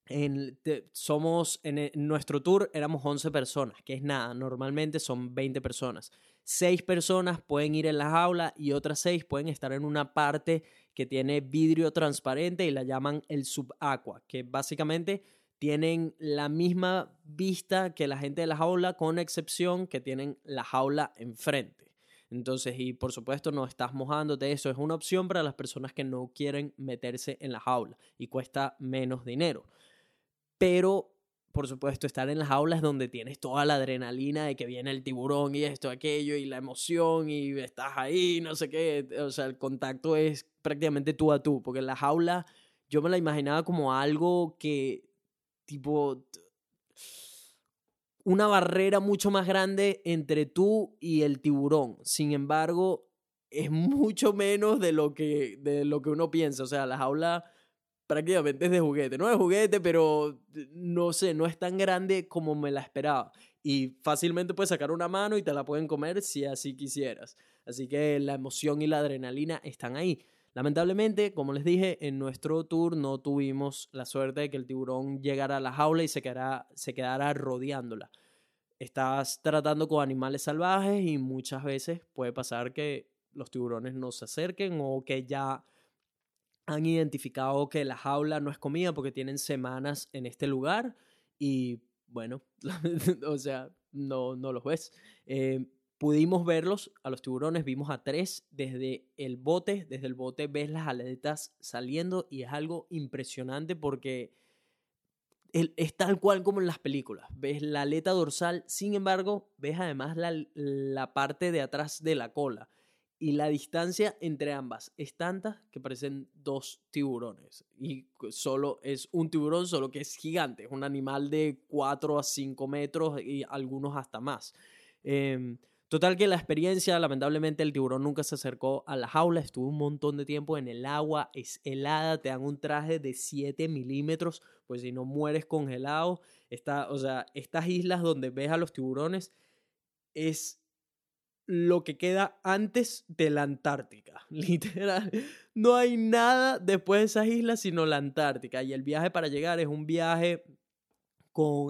en somos en, nuestro tour éramos 11 personas, que es nada, normalmente son 20 personas. Seis personas pueden ir en la jaula y otras seis pueden estar en una parte que tiene vidrio transparente y la llaman el subaqua, que básicamente tienen la misma vista que la gente de la jaula, con excepción que tienen la jaula enfrente. Entonces, y por supuesto no estás mojándote, eso es una opción para las personas que no quieren meterse en la jaula y cuesta menos dinero. Pero, por supuesto, estar en la jaula es donde tienes toda la adrenalina de que viene el tiburón y esto, aquello, y la emoción, y estás ahí, no sé qué. O sea, el contacto es prácticamente tú a tú, porque en la jaula yo me la imaginaba como algo que, tipo, una barrera mucho más grande entre tú y el tiburón. Sin embargo, es mucho menos de lo que, de lo que uno piensa. O sea, la jaula prácticamente es de juguete. No es juguete, pero no sé, no es tan grande como me la esperaba. Y fácilmente puedes sacar una mano y te la pueden comer si así quisieras. Así que la emoción y la adrenalina están ahí. Lamentablemente, como les dije, en nuestro tour no tuvimos la suerte de que el tiburón llegara a la jaula y se quedara, se quedara rodeándola. Estás tratando con animales salvajes y muchas veces puede pasar que los tiburones no se acerquen o que ya han identificado que la jaula no es comida porque tienen semanas en este lugar y bueno, o sea, no, no los ves. Eh, pudimos verlos a los tiburones, vimos a tres desde el bote, desde el bote ves las aletas saliendo y es algo impresionante porque es tal cual como en las películas, ves la aleta dorsal, sin embargo, ves además la, la parte de atrás de la cola y la distancia entre ambas es tanta que parecen dos tiburones. Y solo es un tiburón, solo que es gigante. Es un animal de 4 a 5 metros y algunos hasta más. Em, total que la experiencia, lamentablemente el tiburón nunca se acercó a la jaula, estuvo un montón de tiempo en el agua, es helada, te dan un traje de 7 milímetros, pues si no mueres congelado, está, o sea, estas islas donde ves a los tiburones es lo que queda antes de la Antártica. Literal. No hay nada después de esas islas sino la Antártica. Y el viaje para llegar es un viaje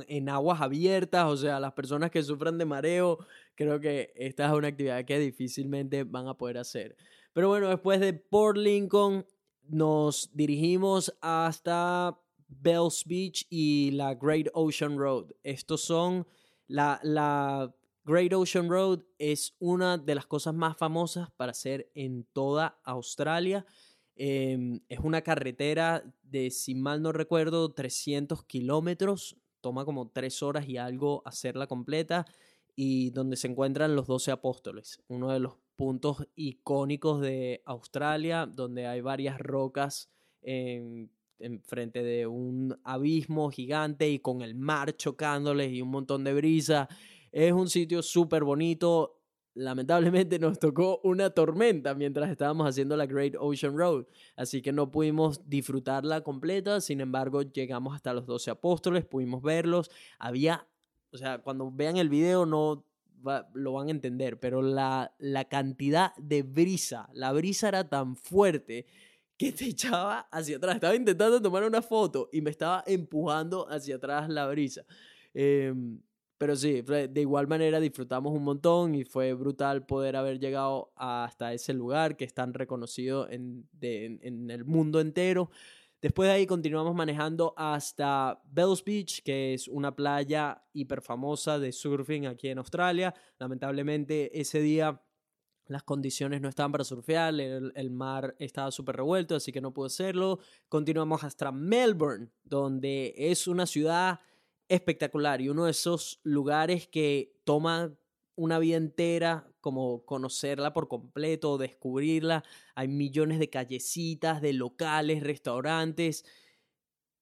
en aguas abiertas. O sea, las personas que sufran de mareo, creo que esta es una actividad que difícilmente van a poder hacer. Pero bueno, después de Port Lincoln, nos dirigimos hasta Bells Beach y la Great Ocean Road. Estos son la, la Great Ocean Road es una de las cosas más famosas para hacer en toda Australia. Em, es una carretera de, si mal no recuerdo, 300 kilómetros. Toma como tres horas y algo hacerla completa. Y donde se encuentran los 12 apóstoles, uno de los puntos icónicos de Australia, donde hay varias rocas en, en frente de un abismo gigante y con el mar chocándoles y un montón de brisa. Es un sitio súper bonito. Lamentablemente nos tocó una tormenta mientras estábamos haciendo la Great Ocean Road, así que no pudimos disfrutarla completa. Sin embargo, llegamos hasta los 12 apóstoles, pudimos verlos. Había, o sea, cuando vean el video no lo van a entender, pero la, la cantidad de brisa, la brisa era tan fuerte que te echaba hacia atrás. Estaba intentando tomar una foto y me estaba empujando hacia atrás la brisa. Eh, pero sí, de igual manera disfrutamos un montón y fue brutal poder haber llegado hasta ese lugar que es tan reconocido en, en, el mundo entero. Después de ahí continuamos manejando hasta Bells Beach, que es una playa hiper famosa de surfing aquí en Australia. Lamentablemente ese día las condiciones no estaban para surfear, el, el mar estaba súper revuelto, así que no pude hacerlo. Continuamos hasta Melbourne, donde es una ciudad espectacular y uno de esos lugares que toma una vida entera como conocerla por completo, descubrirla. Hay millones de callecitas, de locales, restaurantes.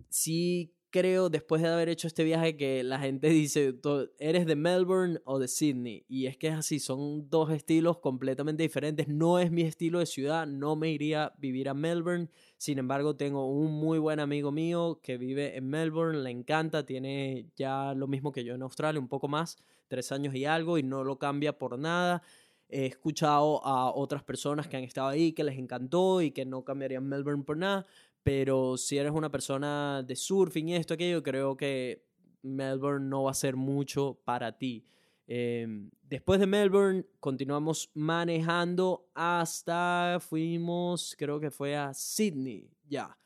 Sí creo, después de haber hecho este viaje, que la gente dice, ¿eres de Melbourne o de Sydney? Y es que es así, son dos estilos completamente diferentes. No es mi estilo de ciudad, no me iría a vivir a Melbourne. Sin embargo, tengo un muy buen amigo mío que vive en Melbourne, le encanta, tiene ya lo mismo que yo en Australia, un poco más, tres años y algo, y no lo cambia por nada. He escuchado a otras personas que han estado ahí que les encantó y que no cambiarían Melbourne por nada pero si eres una persona de surfing y esto, aquello, creo que Melbourne no va a ser mucho para ti. Em, después de Melbourne, continuamos manejando hasta, fuimos, creo que fue a Sydney, ya.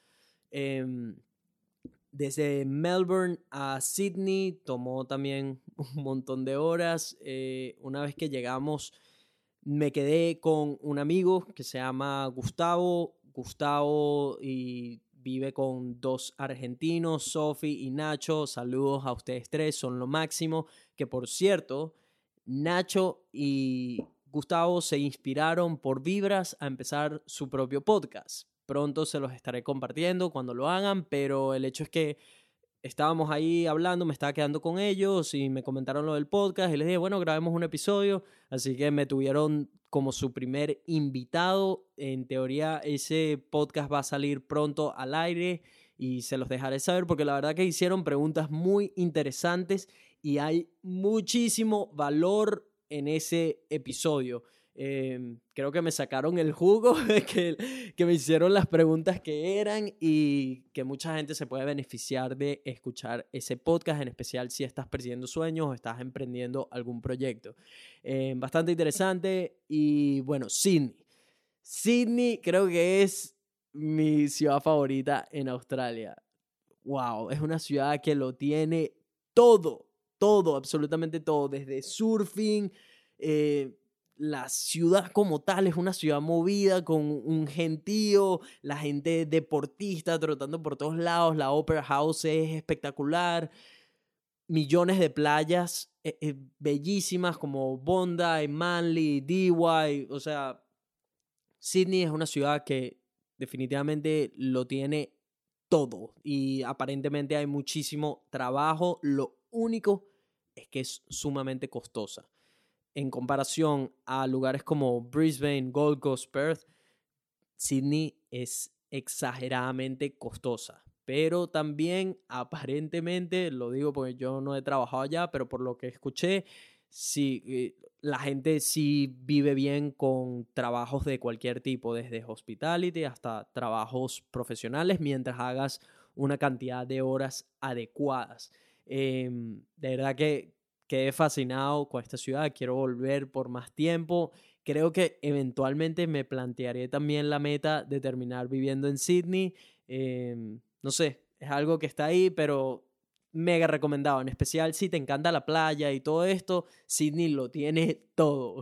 Em, desde Melbourne a Sydney tomó también un montón de horas. Eh, una vez que llegamos, me quedé con un amigo que se llama Gustavo. Gustavo y vive con dos argentinos, Sofi y Nacho. Saludos a ustedes tres, son lo máximo. Que por cierto, Nacho y Gustavo se inspiraron por Vibras a empezar su propio podcast. Pronto se los estaré compartiendo cuando lo hagan, pero el hecho es que estábamos ahí hablando, me estaba quedando con ellos y me comentaron lo del podcast y les dije, bueno, grabemos un episodio, así que me tuvieron como su primer invitado. En teoría ese podcast va a salir pronto al aire y se los dejaré saber porque la verdad que hicieron preguntas muy interesantes y hay muchísimo valor en ese episodio. Eh, creo que me sacaron el jugo, que, que me hicieron las preguntas que eran y que mucha gente se puede beneficiar de escuchar ese podcast, en especial si estás persiguiendo sueños o estás emprendiendo algún proyecto. Eh, bastante interesante y bueno, Sydney. Sydney creo que es mi ciudad favorita en Australia. Wow, es una ciudad que lo tiene todo, todo, absolutamente todo, desde surfing, eh, la ciudad como tal es una ciudad movida con un gentío, la gente deportista trotando por todos lados, la Opera House es espectacular, millones de playas eh, eh, bellísimas como Bondi, Manly, Dewey, o sea, Sydney es una ciudad que definitivamente lo tiene todo y aparentemente hay muchísimo trabajo, lo único es que es sumamente costosa en comparación a lugares como Brisbane, Gold Coast, Perth, Sydney es exageradamente costosa. Pero también aparentemente, lo digo porque yo no he trabajado allá, pero por lo que escuché, sí, eh, la gente sí vive bien con trabajos de cualquier tipo, desde hospitality hasta trabajos profesionales, mientras hagas una cantidad de horas adecuadas. Em, de verdad que, quedé fascinado con esta ciudad, quiero volver por más tiempo. Creo que eventualmente me plantearé también la meta de terminar viviendo en Sydney. Em, no sé, es algo que está ahí, pero mega recomendado, en especial si te encanta la playa y todo esto, Sydney lo tiene todo.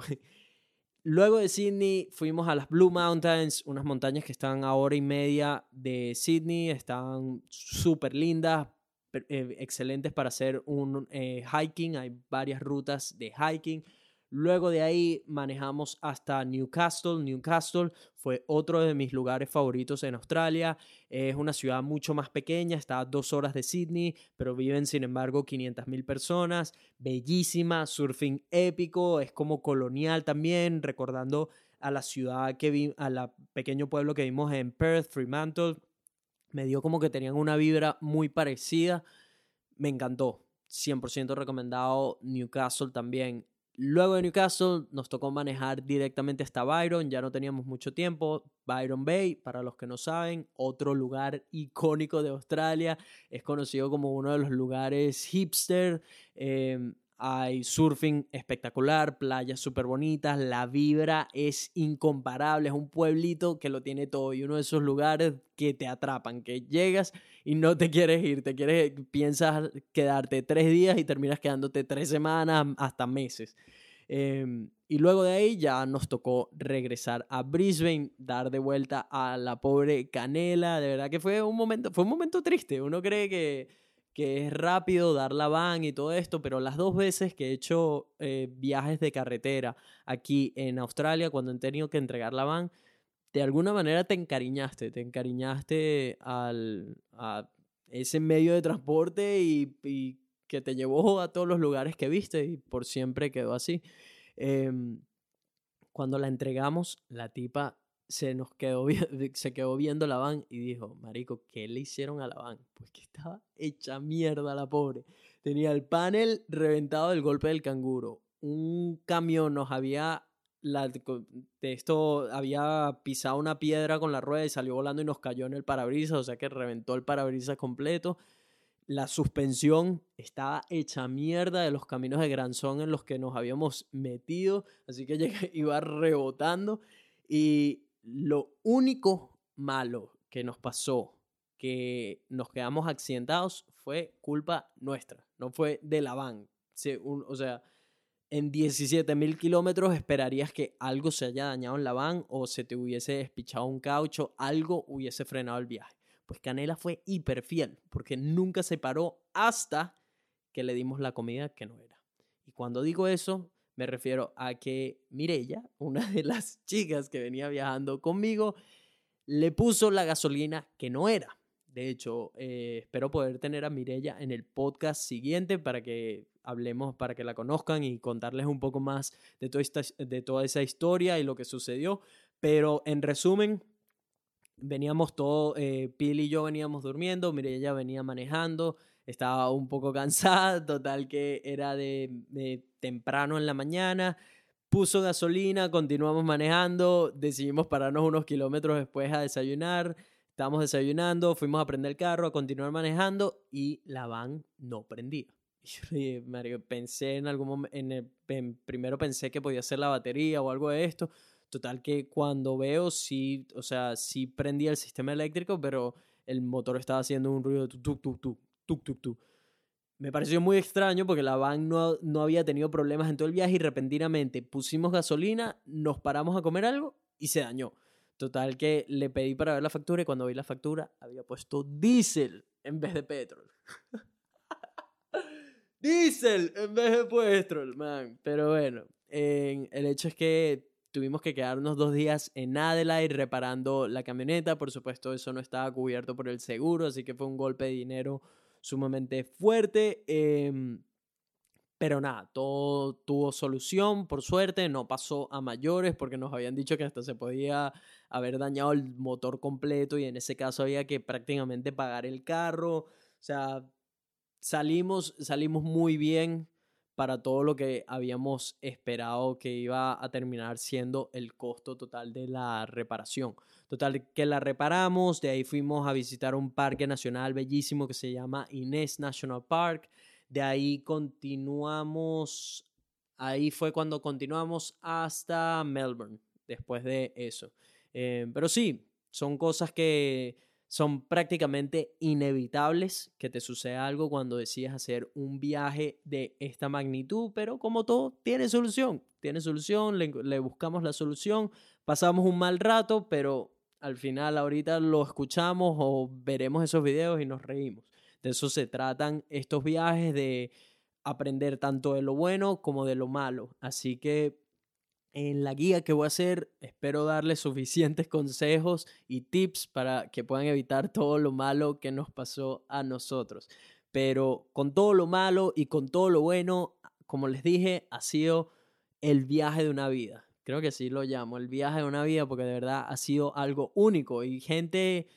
Luego de Sydney fuimos a las Blue Mountains, unas montañas que están a hora y media de Sydney, están súper lindas, eh, excelentes para hacer un eh, hiking, hay varias rutas de hiking. Luego de ahí manejamos hasta Newcastle. Newcastle fue otro de mis lugares favoritos en Australia. Es una ciudad mucho más pequeña, está a dos horas de Sydney, pero viven sin embargo 500 mil personas. Bellísima, surfing épico, es como colonial también, recordando a la ciudad que vi, a la pequeño pueblo que vimos en Perth, Fremantle me dio como que tenían una vibra muy parecida. Me encantó. 100% recomendado Newcastle también. Luego de Newcastle nos tocó manejar directamente hasta Byron, ya no teníamos mucho tiempo. Byron Bay, para los que no saben, otro lugar icónico de Australia, es conocido como uno de los lugares hipster. Eh, hay surfing espectacular, playas súper bonitas, la vibra es incomparable, es un pueblito que lo tiene todo y uno de esos lugares que te atrapan, que llegas y no te quieres ir, te quieres, piensas quedarte tres días y terminas quedándote tres semanas hasta meses. Em, y luego de ahí ya nos tocó regresar a Brisbane, dar de vuelta a la pobre Canela. De verdad que fue un momento, fue un momento triste. Uno cree que que es rápido dar la van y todo esto, pero las dos veces que he hecho eh, viajes de carretera aquí en Australia, cuando he tenido que entregar la van, de alguna manera te encariñaste, te encariñaste al, a ese medio de transporte y, que te llevó a todos los lugares que viste y por siempre quedó así. Em, cuando la entregamos, la tipa se nos quedó, se quedó viendo la van y dijo, marico, ¿qué le hicieron a la van? Pues que estaba hecha mierda la pobre. Tenía el panel reventado del golpe del canguro. Un camión nos había, la, de esto, había pisado una piedra con la rueda y salió volando y nos cayó en el parabrisas, o sea que reventó el parabrisas completo. La suspensión estaba hecha mierda de los caminos de Granzón en los que nos habíamos metido, así que iba rebotando. Y lo único malo que nos pasó, que nos quedamos accidentados, fue culpa nuestra, no fue de la van. o sea, en 17 mil kilómetros esperarías que algo se haya dañado en la van o se te hubiese despichado un caucho, algo hubiese frenado el viaje. Pues Canela fue hiper fiel, porque nunca se paró hasta que le dimos la comida que no era. Y cuando digo eso, me refiero a que Mirella, una de las chicas que venía viajando conmigo, le puso la gasolina que no era. De hecho, eh, espero poder tener a Mirella en el podcast siguiente para que hablemos, para que la conozcan y contarles un poco más de, toda esta, esa historia y lo que sucedió. Pero en resumen, veníamos todos, eh, Pil y yo veníamos durmiendo, Mirella venía manejando, estaba un poco cansada, total que era de, temprano en la mañana, puso gasolina, continuamos manejando, decidimos pararnos unos kilómetros después a desayunar, estábamos desayunando, fuimos a prender el carro, a continuar manejando y la van no prendía. Yo Mario, pensé en algún momento, primero pensé que podía ser la batería o algo de esto. Total que cuando veo, sí, o sea, sí prendía el sistema eléctrico, pero el motor estaba haciendo un ruido de tuk, tuk, tuk. Me pareció muy extraño porque la van no, no había tenido problemas en todo el viaje y repentinamente pusimos gasolina, nos paramos a comer algo y se dañó. Total que le pedí para ver la factura y cuando vi la factura había puesto diésel en vez de petrol. diésel en vez de petrol, man. Pero bueno, el hecho es que tuvimos que quedarnos dos días en Adelaide reparando la camioneta. Por supuesto, eso no estaba cubierto por el seguro, así que fue un golpe de dinero sumamente fuerte. Em, pero nada, todo tuvo solución, por suerte, no pasó a mayores porque nos habían dicho que hasta se podía haber dañado el motor completo y en ese caso había que prácticamente pagar el carro. O sea, salimos, salimos muy bien para todo lo que habíamos esperado que iba a terminar siendo el costo total de la reparación. Total, que la reparamos, de ahí fuimos a visitar un parque nacional bellísimo que se llama Inés National Park, de ahí continuamos, ahí fue cuando continuamos hasta Melbourne, después de eso. Eh, pero sí, son cosas que son prácticamente inevitables que te suceda algo cuando decides hacer un viaje de esta magnitud, pero como todo, tiene solución, tiene solución, le, buscamos la solución, pasamos un mal rato, pero al final ahorita lo escuchamos o veremos esos videos y nos reímos. De eso se tratan estos viajes, de aprender tanto de lo bueno como de lo malo. Así que en la guía que voy a hacer, espero darles suficientes consejos y tips para que puedan evitar todo lo malo que nos pasó a nosotros. Pero con todo lo malo y con todo lo bueno, como les dije, ha sido el viaje de una vida. Creo que así lo llamo, el viaje de una vida, porque de verdad ha sido algo único. Y gente,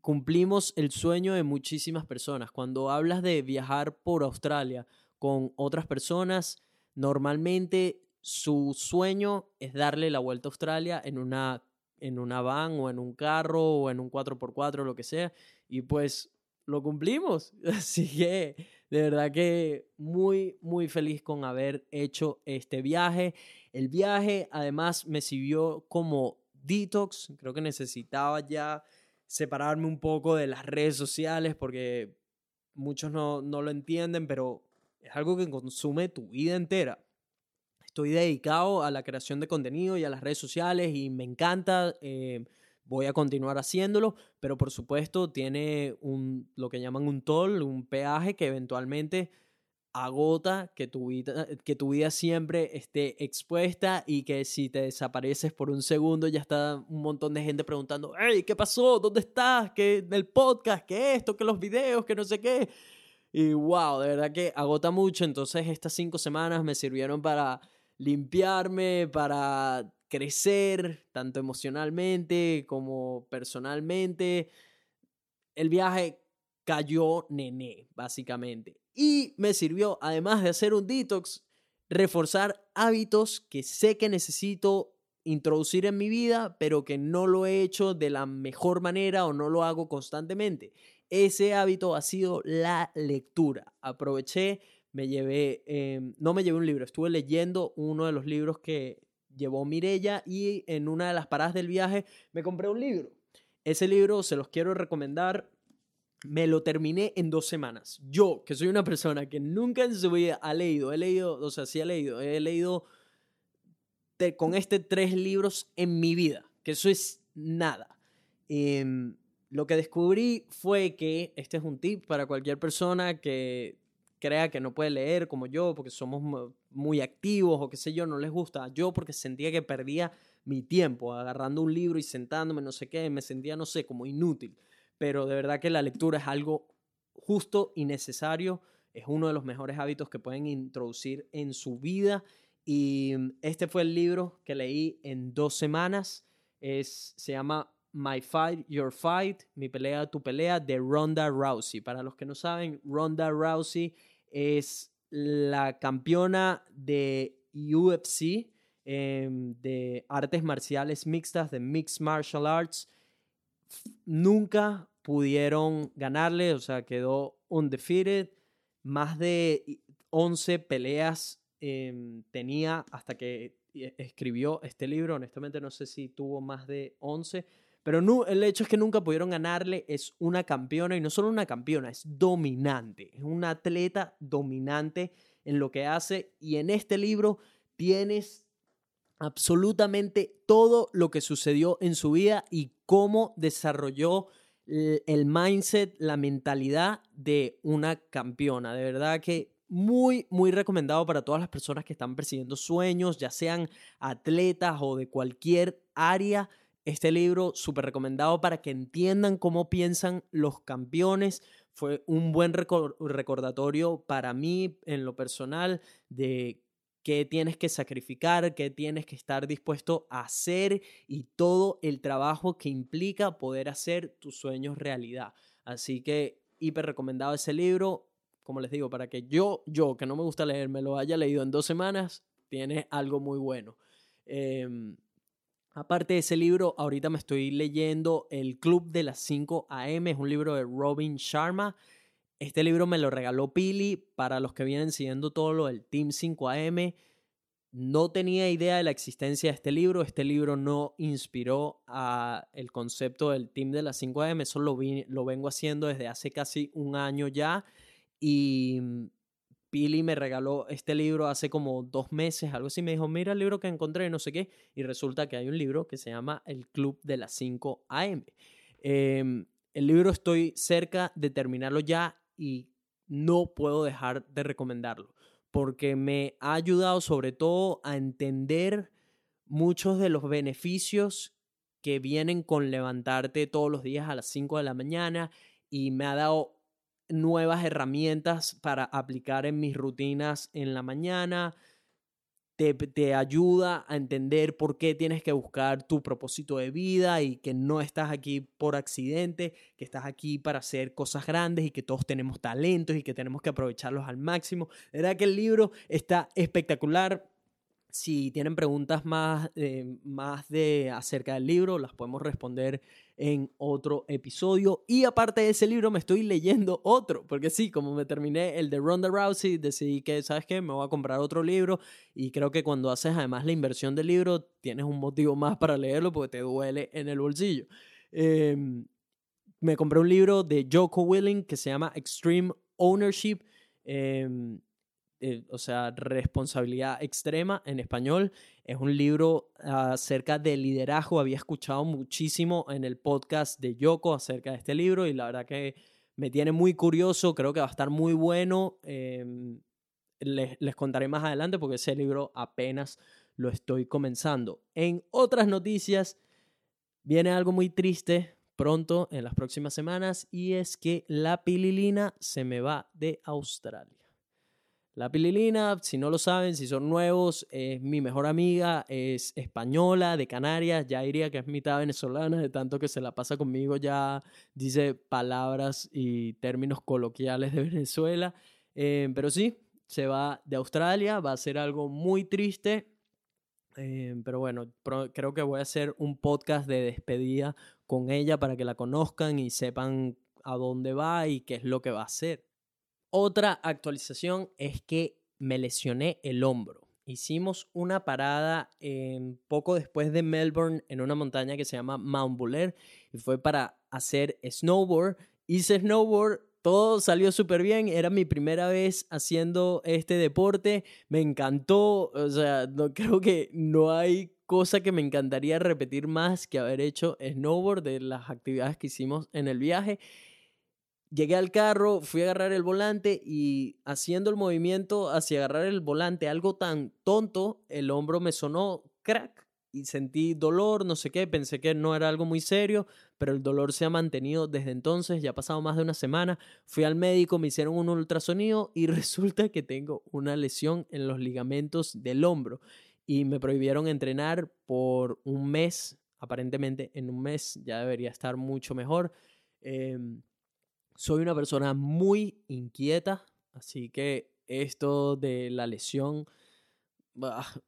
cumplimos el sueño de muchísimas personas. Cuando hablas de viajar por Australia con otras personas, normalmente su sueño es darle la vuelta a Australia en una, en una van o en un carro o en un 4x4, lo que sea. Y pues lo cumplimos. Así que de verdad que muy, muy feliz con haber hecho este viaje. El viaje además me sirvió como detox. Creo que necesitaba ya separarme un poco de las redes sociales porque muchos no, no lo entienden, pero es algo que consume tu vida entera estoy dedicado a la creación de contenido y a las redes sociales y me encanta. Eh, voy a continuar haciéndolo, pero por supuesto tiene un, lo que llaman un toll, un peaje que eventualmente agota que tu, vida, que tu vida siempre esté expuesta y que si te desapareces por un segundo ya está un montón de gente preguntando, hey, ¿qué pasó? ¿Dónde estás? ¿Qué el podcast? ¿Qué esto? ¿Qué los videos? ¿Qué no sé qué? Y wow, de verdad que agota mucho. Entonces estas cinco semanas me sirvieron para limpiarme, para crecer, tanto emocionalmente como personalmente. El viaje cayó nené, básicamente. Y me sirvió, además de hacer un detox, reforzar hábitos que sé que necesito introducir en mi vida, pero que no lo he hecho de la mejor manera o no lo hago constantemente. Ese hábito ha sido la lectura. Aproveché me llevé, em, no me llevé un libro, estuve leyendo uno de los libros que llevó Mirella y en una de las paradas del viaje me compré un libro. Ese libro se los quiero recomendar. Me lo terminé en dos semanas. Yo, que soy una persona que nunca en su vida leído, he leído, o sea, sí ha leído, he leído con este tres libros en mi vida, que eso es nada. Em, lo que descubrí fue que este es un tip para cualquier persona que crea que no puede leer como yo porque somos muy activos o qué sé yo, no les gusta. Yo porque sentía que perdía mi tiempo agarrando un libro y sentándome, no sé qué, me sentía, no sé, como inútil. Pero de verdad que la lectura es algo justo y necesario, es uno de los mejores hábitos que pueden introducir en su vida. Y este fue el libro que leí en dos semanas. Es, se llama My Fight, Your Fight, Mi Pelea, Tu Pelea, de Ronda Rousey. Para los que no saben, Ronda Rousey es la campeona de UFC, em, de artes marciales mixtas, de Mixed Martial Arts, nunca pudieron ganarle, o sea, quedó undefeated. Más de i- 11 peleas em, tenía hasta que e- escribió este libro. Honestamente no sé si tuvo más de 11. Pero nu- el hecho es que nunca pudieron ganarle. Es una campeona y no solo una campeona, es dominante. Es una atleta dominante en lo que hace. Y en este libro tienes absolutamente todo lo que sucedió en su vida y cómo desarrolló el mindset, la mentalidad de una campeona. De verdad que muy, muy recomendado para todas las personas que están persiguiendo sueños, ya sean atletas o de cualquier área. Este libro súper recomendado para que entiendan cómo piensan los campeones. Fue un buen recor- recordatorio para mí en lo personal de qué tienes que sacrificar, qué tienes que estar dispuesto a hacer y todo el trabajo que implica poder hacer tus sueños realidad. Así que hiper recomendado ese libro, como les digo, para que yo, yo que no me gusta leer, me lo haya leído en dos semanas, tiene algo muy bueno. Em, aparte de ese libro, ahorita me estoy leyendo El Club de las 5 AM, es un libro de Robin Sharma. Este libro me lo regaló Pili para los que vienen siguiendo todo lo del Team 5AM. No tenía idea de la existencia de este libro. Este libro no inspiró a el concepto del Team de las 5AM. Eso lo, vi- lo vengo haciendo desde hace casi un año ya. Y Pili me regaló este libro hace como dos meses, algo así. Me dijo, mira el libro que encontré, no sé qué. Y resulta que hay un libro que se llama El Club de las 5 AM. Em, el libro estoy cerca de terminarlo ya y no puedo dejar de recomendarlo porque me ha ayudado sobre todo a entender muchos de los beneficios que vienen con levantarte todos los días a las 5 de la mañana y me ha dado nuevas herramientas para aplicar en mis rutinas en la mañana. Te, te ayuda a entender por qué tienes que buscar tu propósito de vida y que no estás aquí por accidente, que estás aquí para hacer cosas grandes y que todos tenemos talentos y que tenemos que aprovecharlos al máximo. De verdad que el libro está espectacular. Si tienen preguntas más, eh, más de acerca del libro, las podemos responder en otro episodio. Y aparte de ese libro, me estoy leyendo otro, porque sí, como me terminé el de Ronda Rousey, decidí que, ¿sabes qué? Me voy a comprar otro libro. Y creo que cuando haces además la inversión del libro, tienes un motivo más para leerlo porque te duele en el bolsillo. Eh, me compré un libro de Joko Willing que se llama Extreme Ownership. eh, eh, o sea, responsabilidad extrema en español. Es un libro acerca de liderazgo. Había escuchado muchísimo en el podcast de Yoko acerca de este libro y la verdad que me tiene muy curioso. Creo que va a estar muy bueno. Eh, les, les contaré más adelante porque ese libro apenas lo estoy comenzando. En otras noticias, viene algo muy triste pronto en las próximas semanas y es que la pililina se me va de Australia. La pililina, si no lo saben, si son nuevos, es mi mejor amiga, es española, de Canarias, ya diría que es mitad venezolana, de tanto que se la pasa conmigo, ya dice palabras y términos coloquiales de Venezuela. Eh, pero sí, se va de Australia, va a ser algo muy triste. Eh, pero bueno, creo que voy a hacer un podcast de despedida con ella para que la conozcan y sepan a dónde va y qué es lo que va a hacer. Otra actualización es que me lesioné el hombro. Hicimos una parada en- poco después de Melbourne en una montaña que se llama Mount Buller y fue para hacer snowboard. Hice snowboard, todo salió súper bien. Era mi primera vez haciendo este deporte. Me encantó. O sea, no, creo que no hay cosa que me encantaría repetir más que haber hecho snowboard de las actividades que hicimos en el viaje. Llegué al carro, fui a agarrar el volante y haciendo el movimiento hacia agarrar el volante, algo tan tonto, el hombro me sonó crack y sentí dolor, no sé qué, pensé que no era algo muy serio, pero el dolor se ha mantenido desde entonces, ya ha pasado más de una semana, fui al médico, me hicieron un ultrasonido y resulta que tengo una lesión en los ligamentos del hombro y me prohibieron entrenar por un mes, aparentemente en un mes ya debería estar mucho mejor. Em, soy una persona muy inquieta, así que esto de la lesión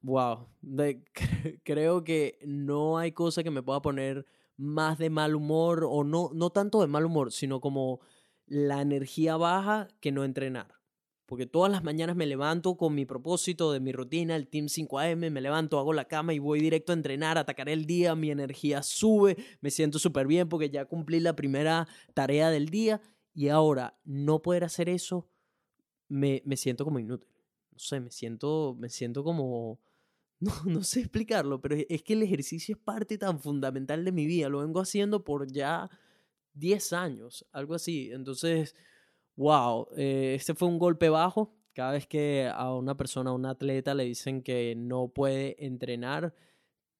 wow. creo que no hay cosa que me pueda poner más de mal humor o no, no tanto de mal humor, sino como la energía baja que no entrenar. Porque todas las mañanas me levanto con mi propósito de mi rutina, el Team 5AM, me levanto, hago la cama y voy directo a entrenar, atacaré el día, mi energía sube, me siento súper bien porque ya cumplí la primera tarea del día y ahora no poder hacer eso me, me siento como inútil. No sé, me siento, me siento como... No, no sé explicarlo, pero es que el ejercicio es parte tan fundamental de mi vida. Lo vengo haciendo por ya 10 años, algo así. Entonces, wow, eh, este fue un golpe bajo. Cada vez que a una persona, a un atleta le dicen que no puede entrenar,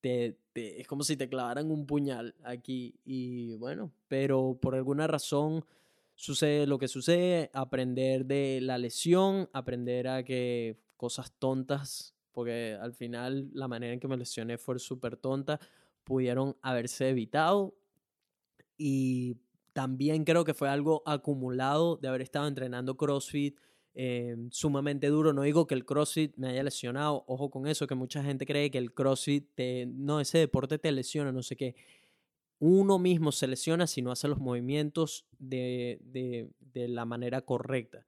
te, es como si te clavaran un puñal aquí. Y bueno, pero por alguna razón sucede lo que sucede, aprender de la lesión, aprender a que cosas tontas, porque al final la manera en que me lesioné fue súper tonta, pudieron haberse evitado. Y también creo que fue algo acumulado de haber estado entrenando CrossFit eh, sumamente duro. No digo que el CrossFit me haya lesionado, ojo con eso, que mucha gente cree que el CrossFit, no, ese deporte te lesiona, no sé qué uno mismo se lesiona si no hace los movimientos de, de, la manera correcta.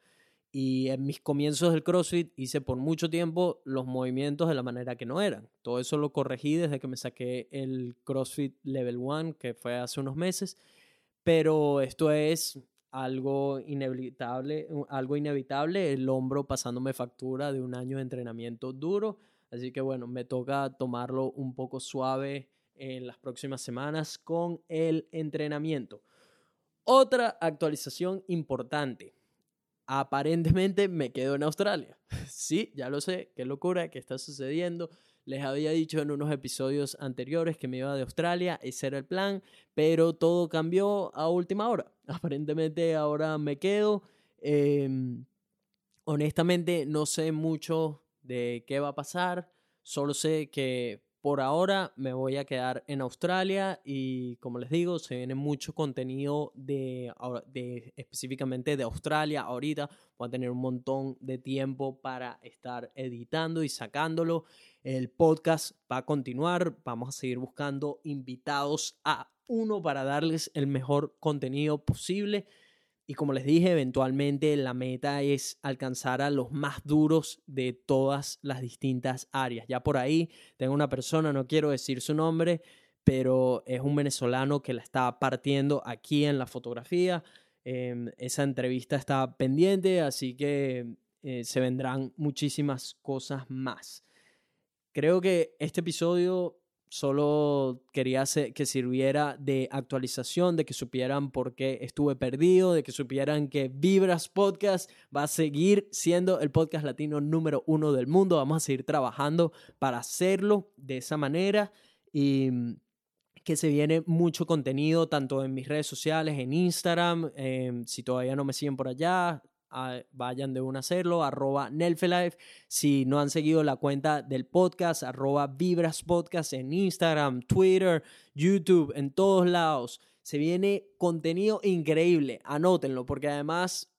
Y en mis comienzos del CrossFit hice por mucho tiempo los movimientos de la manera que no eran. Todo eso lo corregí desde que me saqué el CrossFit Level 1, que fue hace unos meses. Pero esto es algo inevitable, algo inevitable, el hombro pasándome factura de un año de entrenamiento duro. Así que bueno, me toca tomarlo un poco suave en las próximas semanas con el entrenamiento. Otra actualización importante. Aparentemente me quedo en Australia. Sí, ya lo sé, qué locura, qué está sucediendo. Les había dicho en unos episodios anteriores que me iba de Australia, ese era el plan, pero todo cambió a última hora. Aparentemente ahora me quedo. Em, honestamente no sé mucho de qué va a pasar, solo sé que por ahora me voy a quedar en Australia y como les digo, se viene mucho contenido de, específicamente de Australia. Ahorita voy a tener un montón de tiempo para estar editando y sacándolo. El podcast va a continuar. Vamos a seguir buscando invitados a uno para darles el mejor contenido posible. Y como les dije, eventualmente la meta es alcanzar a los más duros de todas las distintas áreas. Ya por ahí tengo una persona, no quiero decir su nombre, pero es un venezolano que la está partiendo aquí en la fotografía. Em, esa entrevista está pendiente, así que eh, se vendrán muchísimas cosas más. Creo que este episodio solo quería que sirviera de actualización, de que supieran por qué estuve perdido, de que supieran que Vibras Podcast va a seguir siendo el podcast latino número uno del mundo. Vamos a seguir trabajando para hacerlo de esa manera y mm, que se viene mucho contenido tanto en mis redes sociales, en Instagram, em, si todavía no me siguen por allá, vayan de una a hacerlo, arroba Nelfelife. Si no han seguido la cuenta del podcast, arroba Vibras Podcast en Instagram, Twitter, YouTube, en todos lados. Se viene contenido increíble, anótenlo, porque además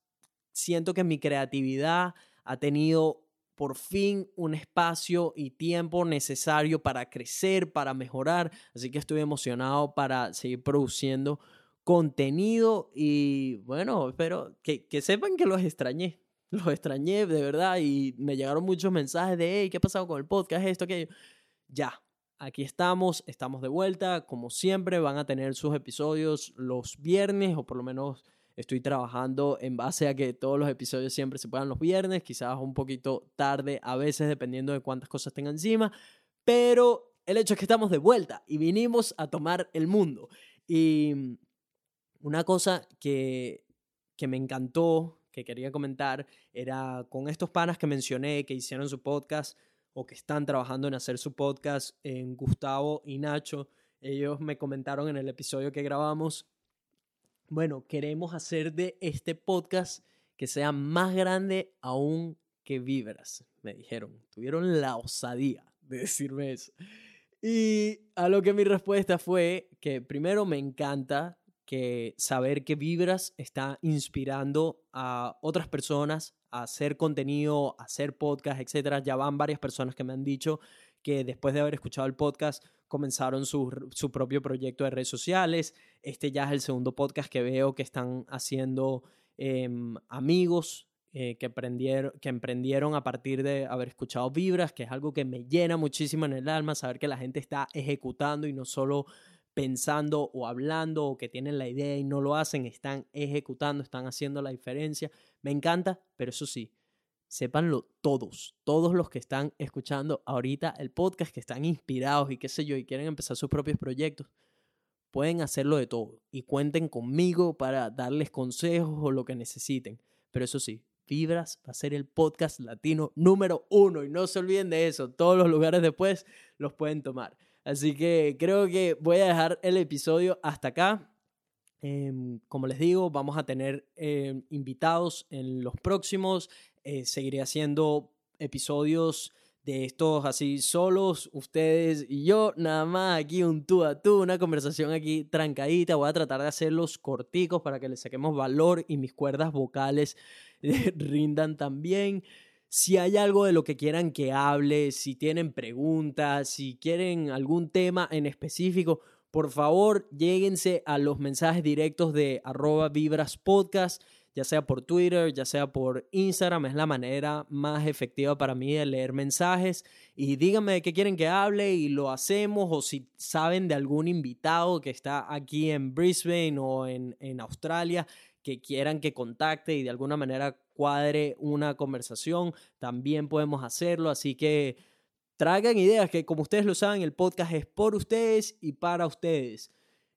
siento que mi creatividad ha tenido por fin un espacio y tiempo necesario para crecer, para mejorar. Así que estoy emocionado para seguir produciendo contenido y bueno, espero que, que sepan que los extrañé. Los extrañé de verdad y me llegaron muchos mensajes de, hey, ¿qué ha pasado con el podcast? Esto, aquello. Ya, aquí estamos, estamos de vuelta. Como siempre, van a tener sus episodios los viernes, o por lo menos estoy trabajando en base a que todos los episodios siempre se puedan los viernes, quizás un poquito tarde a veces, dependiendo de cuántas cosas tenga encima. Pero el hecho es que estamos de vuelta y vinimos a tomar el mundo. Y una cosa que, que me encantó, que quería comentar, era con estos panas que mencioné, que hicieron su podcast o que están trabajando en hacer su podcast, en Gustavo y Nacho. Ellos me comentaron en el episodio que grabamos, bueno, queremos hacer de este podcast que sea más grande aún que Vibras, me dijeron. Tuvieron la osadía de decirme eso. Y a lo que mi respuesta fue que primero me encanta que saber que Vibras está inspirando a otras personas a hacer contenido, a hacer podcast, etcétera. Ya van varias personas que me han dicho que después de haber escuchado el podcast comenzaron su, su propio proyecto de redes sociales. Este ya es el segundo podcast que veo que están haciendo em, amigos eh, que, que emprendieron a partir de haber escuchado Vibras, que es algo que me llena muchísimo en el alma, saber que la gente está ejecutando y no solo pensando o hablando o que tienen la idea y no lo hacen, están ejecutando, están haciendo la diferencia. Me encanta, pero eso sí, sépanlo todos, todos los que están escuchando ahorita el podcast, que están inspirados y qué sé yo, y quieren empezar sus propios proyectos, pueden hacerlo de todo y cuenten conmigo para darles consejos o lo que necesiten. Pero eso sí, Vibras va a ser el podcast latino número uno y no se olviden de eso, todos los lugares después los pueden tomar. Así que creo que voy a dejar el episodio hasta acá. Em, como les digo, vamos a tener em, invitados en los próximos. Eh, seguiré haciendo episodios de estos así solos, ustedes y yo, nada más aquí un tú a tú, una conversación aquí trancadita. Voy a tratar de hacerlos corticos para que les saquemos valor y mis cuerdas vocales rindan también. Si hay algo de lo que quieran que hable, si tienen preguntas, si quieren algún tema en específico, por favor, lléguense a los mensajes directos de arroba vibras podcast, ya sea por Twitter, ya sea por Instagram, es la manera más efectiva para mí de leer mensajes. Y díganme de qué quieren que hable y lo hacemos, o si saben de algún invitado que está aquí en Brisbane o en, en Australia que quieran que contacte y de alguna manera cuadre una conversación, también podemos hacerlo. Así que traigan ideas que como ustedes lo saben, el podcast es por ustedes y para ustedes.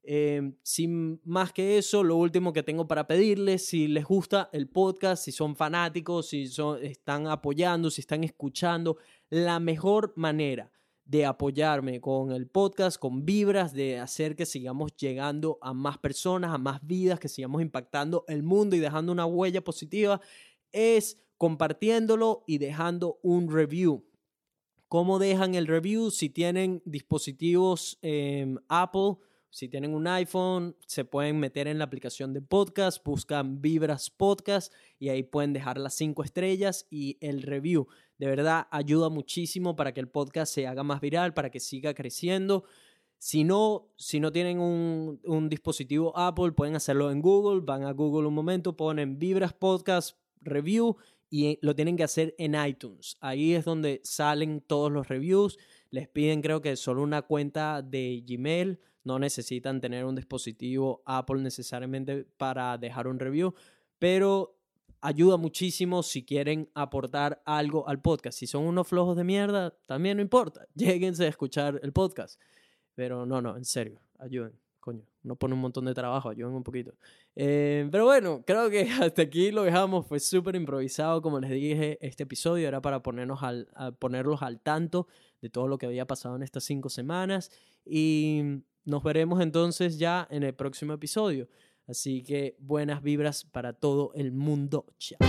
Em, sin más que eso, lo último que tengo para pedirles, si les gusta el podcast, si son fanáticos, si son, están apoyando, si están escuchando, la mejor manera de apoyarme con el podcast, con vibras, de hacer que sigamos llegando a más personas, a más vidas, que sigamos impactando el mundo y dejando una huella positiva, es compartiéndolo y dejando un review. ¿Cómo dejan el review? Si tienen dispositivos eh, Apple, si tienen un iPhone, se pueden meter en la aplicación de podcast, buscan Vibras Podcast y ahí pueden dejar las cinco estrellas y el review. De verdad ayuda muchísimo para que el podcast se haga más viral, para que siga creciendo. Si no, si no tienen un, un dispositivo Apple, pueden hacerlo en Google. Van a Google un momento, ponen Vibras Podcast Review y lo tienen que hacer en iTunes. Ahí es donde salen todos los reviews. Les piden creo que solo una cuenta de Gmail no necesitan tener un dispositivo Apple necesariamente para dejar un review, pero ayuda muchísimo si quieren aportar algo al podcast. Si son unos flojos de mierda, también no importa, lléguense a escuchar el podcast. Pero no, no, en serio, ayuden. Coño, no pone un montón de trabajo, ayuden un poquito. Eh, pero bueno, creo que hasta aquí lo dejamos. Fue súper improvisado, como les dije, este episodio era para ponernos al, ponerlos al tanto de todo lo que había pasado en estas cinco semanas. Y nos veremos entonces ya en el próximo episodio. Así que buenas vibras para todo el mundo. Chao.